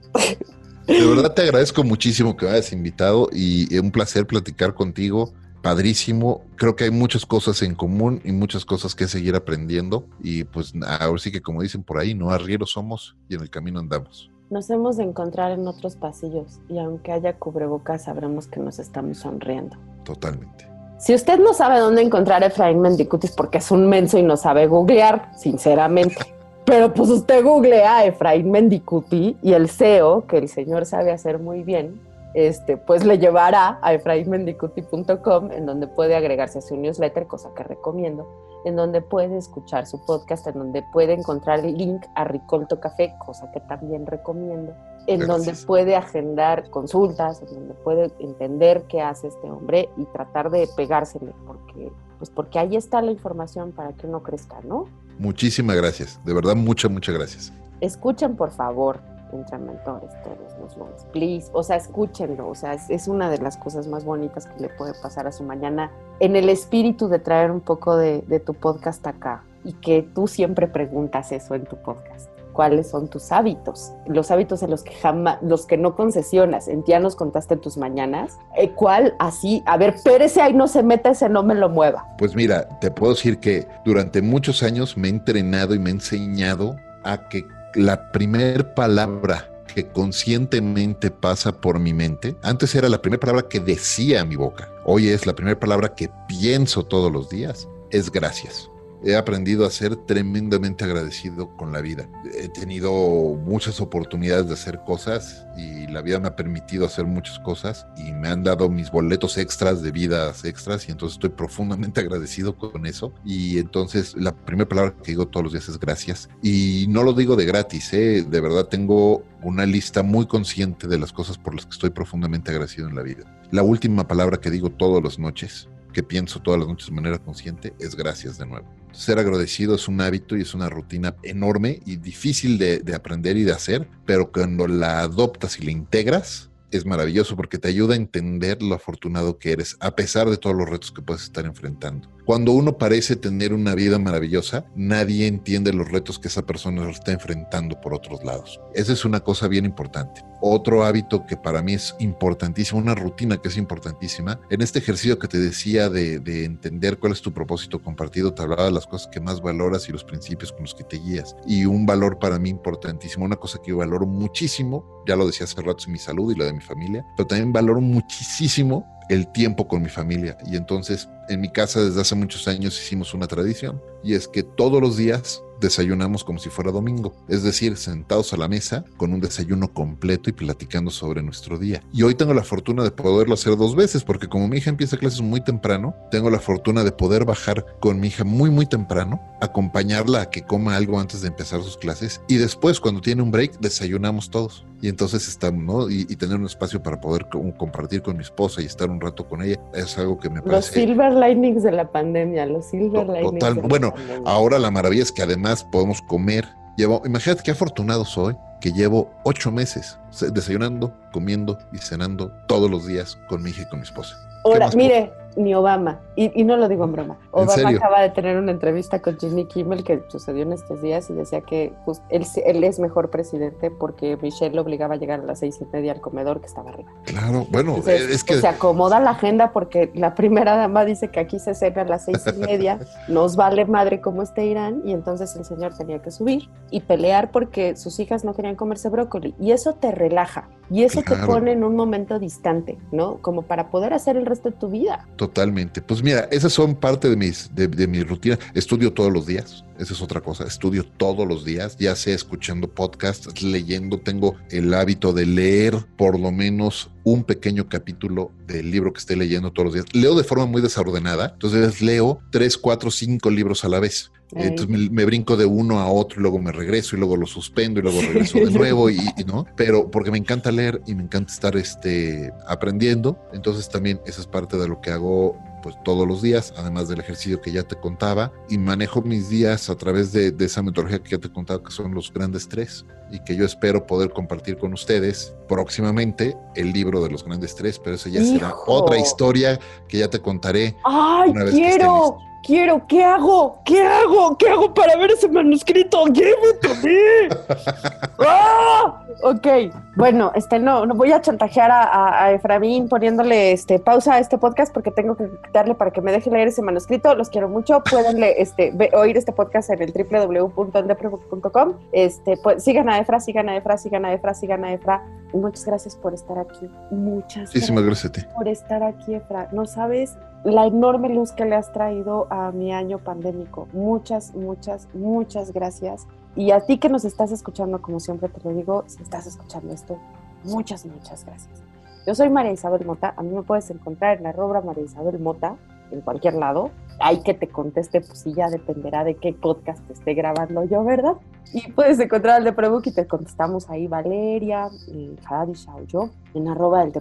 De verdad te agradezco muchísimo que me hayas invitado y es un placer platicar contigo. Padrísimo. Creo que hay muchas cosas en común y muchas cosas que seguir aprendiendo. Y pues ahora sí que como dicen por ahí, no arrieros somos y en el camino andamos.
Nos hemos de encontrar en otros pasillos y aunque haya cubrebocas sabremos que nos estamos sonriendo.
Totalmente.
Si usted no sabe dónde encontrar a Efraín Mendicutis porque es un menso y no sabe googlear, sinceramente. Pero pues usted googlea a Efraín Mendicuti y el SEO, que el señor sabe hacer muy bien, este, pues le llevará a efrainmendicuti.com, en donde puede agregarse a su newsletter, cosa que recomiendo, en donde puede escuchar su podcast, en donde puede encontrar el link a Ricolto Café, cosa que también recomiendo, en donde puede agendar consultas, en donde puede entender qué hace este hombre y tratar de pegársele, porque, pues porque ahí está la información para que uno crezca, ¿no?
Muchísimas gracias, de verdad, muchas, muchas gracias.
Escuchen, por favor, entre mentores todos los lunes, please. O sea, escúchenlo. O sea, es, una de las cosas más bonitas que le puede pasar a su mañana en el espíritu de traer un poco de, de tu podcast acá y que tú siempre preguntas eso en tu podcast cuáles son tus hábitos, los hábitos en los que jamás, los que no concesionas. En ya nos contaste tus mañanas. Eh, ¿Cuál así? A ver, pérese ahí, no se meta ese, no me lo mueva.
Pues mira, te puedo decir que durante muchos años me he entrenado y me he enseñado a que la primer palabra que conscientemente pasa por mi mente, antes era la primera palabra que decía mi boca, hoy es la primera palabra que pienso todos los días, es gracias he aprendido a ser tremendamente agradecido con la vida. He tenido muchas oportunidades de hacer cosas y la vida me ha permitido hacer muchas cosas y me han dado mis boletos extras de vidas extras y entonces estoy profundamente agradecido con eso. Y entonces la primera palabra que digo todos los días es gracias. Y no lo digo de gratis, ¿eh? de verdad tengo una lista muy consciente de las cosas por las que estoy profundamente agradecido en la vida. La última palabra que digo todas las noches que pienso todas las noches de manera consciente es gracias de nuevo. Ser agradecido es un hábito y es una rutina enorme y difícil de, de aprender y de hacer, pero cuando la adoptas y la integras, es maravilloso porque te ayuda a entender lo afortunado que eres, a pesar de todos los retos que puedes estar enfrentando. Cuando uno parece tener una vida maravillosa, nadie entiende los retos que esa persona está enfrentando por otros lados. Esa es una cosa bien importante. Otro hábito que para mí es importantísimo, una rutina que es importantísima, en este ejercicio que te decía de, de entender cuál es tu propósito compartido, te hablaba de las cosas que más valoras y los principios con los que te guías. Y un valor para mí importantísimo, una cosa que yo valoro muchísimo, ya lo decía hace rato, es mi salud y la de mi familia, pero también valoro muchísimo el tiempo con mi familia. Y entonces en mi casa desde hace muchos años hicimos una tradición y es que todos los días desayunamos como si fuera domingo, es decir, sentados a la mesa con un desayuno completo y platicando sobre nuestro día. Y hoy tengo la fortuna de poderlo hacer dos veces, porque como mi hija empieza clases muy temprano, tengo la fortuna de poder bajar con mi hija muy, muy temprano, acompañarla a que coma algo antes de empezar sus clases y después, cuando tiene un break, desayunamos todos. Y entonces estamos, ¿no? Y, tener un espacio para poder compartir con mi esposa y estar un rato con ella es algo que me parece
linings de la pandemia, los silver linings. Total,
bueno, ahora la maravilla es que además podemos comer. Llevo, imagínate qué afortunado soy que llevo ocho meses desayunando, comiendo y cenando todos los días con mi hija y con mi esposa.
Ahora, mire, ni Obama, y, no lo digo en broma, Obama acaba de tener una entrevista con Jimmy Kimmel que sucedió en estos días y decía que él, él, es mejor presidente porque Michelle lo obligaba a llegar a las seis y media al comedor que estaba arriba.
Claro, bueno, es que...
Se acomoda la agenda porque la primera dama dice que aquí se cena a las seis y media, nos vale madre cómo esté Irán, y entonces el señor tenía que subir y pelear porque sus hijas no querían comerse brócoli. Y eso te relaja, y eso te pone en un momento distante, ¿no? Como para poder hacer el resto de tu vida.
Totalmente. Pues mira, esas son parte de mis, de, de mi rutina. Estudio todos los días. Esa es otra cosa. Estudio todos los días, ya sea escuchando podcasts, leyendo. Tengo el hábito de leer por lo menos un pequeño capítulo del libro que esté leyendo todos los días. Leo de forma muy desordenada, entonces leo tres, cuatro, cinco libros a la vez. Entonces me, brinco de uno a otro y luego me regreso y luego lo suspendo y luego regreso de nuevo y, no, pero porque me encanta leer y me encanta estar este, aprendiendo. Entonces también esa es parte de lo que hago pues todos los días, además del ejercicio que ya te contaba, y manejo mis días a través de, de esa metodología que ya te contaba, que son los grandes tres, y que yo espero poder compartir con ustedes próximamente el libro de los grandes tres, pero eso ya será otra historia que ya te contaré.
¡Ay, una vez quiero! Quiero, ¿qué hago? ¿Qué hago? ¿Qué hago para ver ese manuscrito? ¡Llévate ¡Ah! Ok, bueno, este no, no voy a chantajear a, a, Efraín poniéndole este pausa a este podcast porque tengo que darle para que me deje leer ese manuscrito. Los quiero mucho. Pueden este, oír este podcast en el www.endeprebook.com. Este, pues, sigan a Efra, sigan a Efra, sigan a Efra, sigan a Efra. Muchas gracias por estar aquí. Muchas
Muchísimas gracias a ti.
Por estar aquí, Efra. No sabes la enorme luz que le has traído a mi año pandémico. Muchas, muchas, muchas gracias. Y a ti que nos estás escuchando, como siempre te lo digo, si estás escuchando esto, muchas, muchas gracias. Yo soy María Isabel Mota, a mí me puedes encontrar en arroba María Isabel Mota, en cualquier lado. Hay que te conteste, pues sí, ya dependerá de qué podcast esté grabando yo, ¿verdad? Y puedes encontrar el de Prebook y te contestamos ahí Valeria, eh, o yo, en arroba el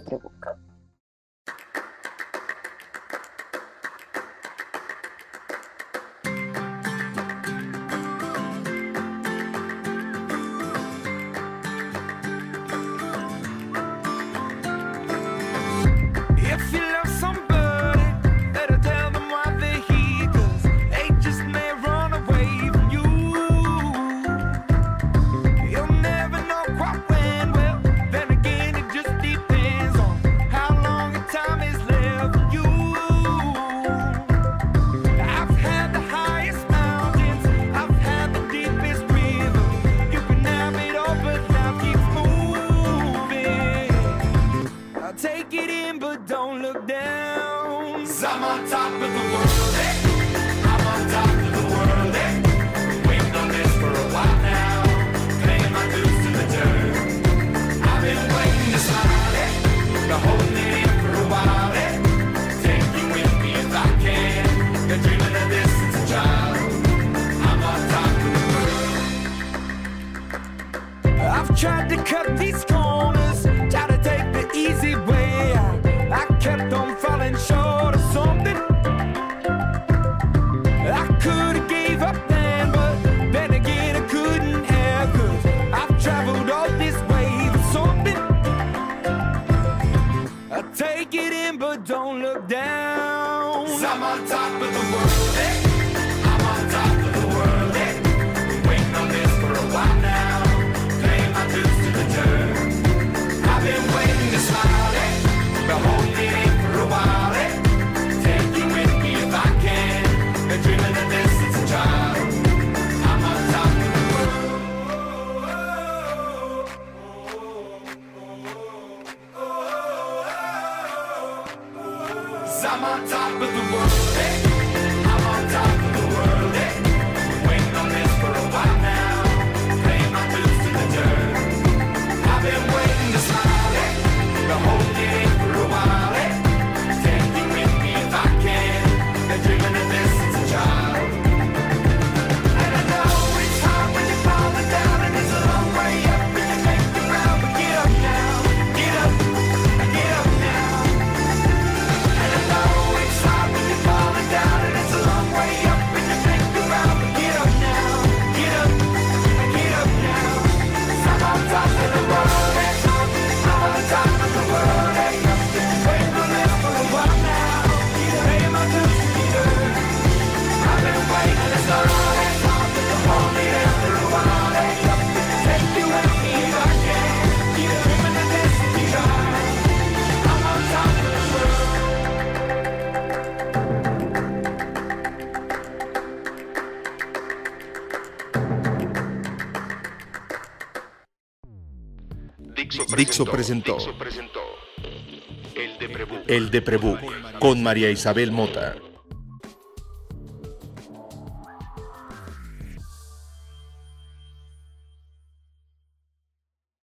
Dixo presentó El de Prebook con María Isabel Mota.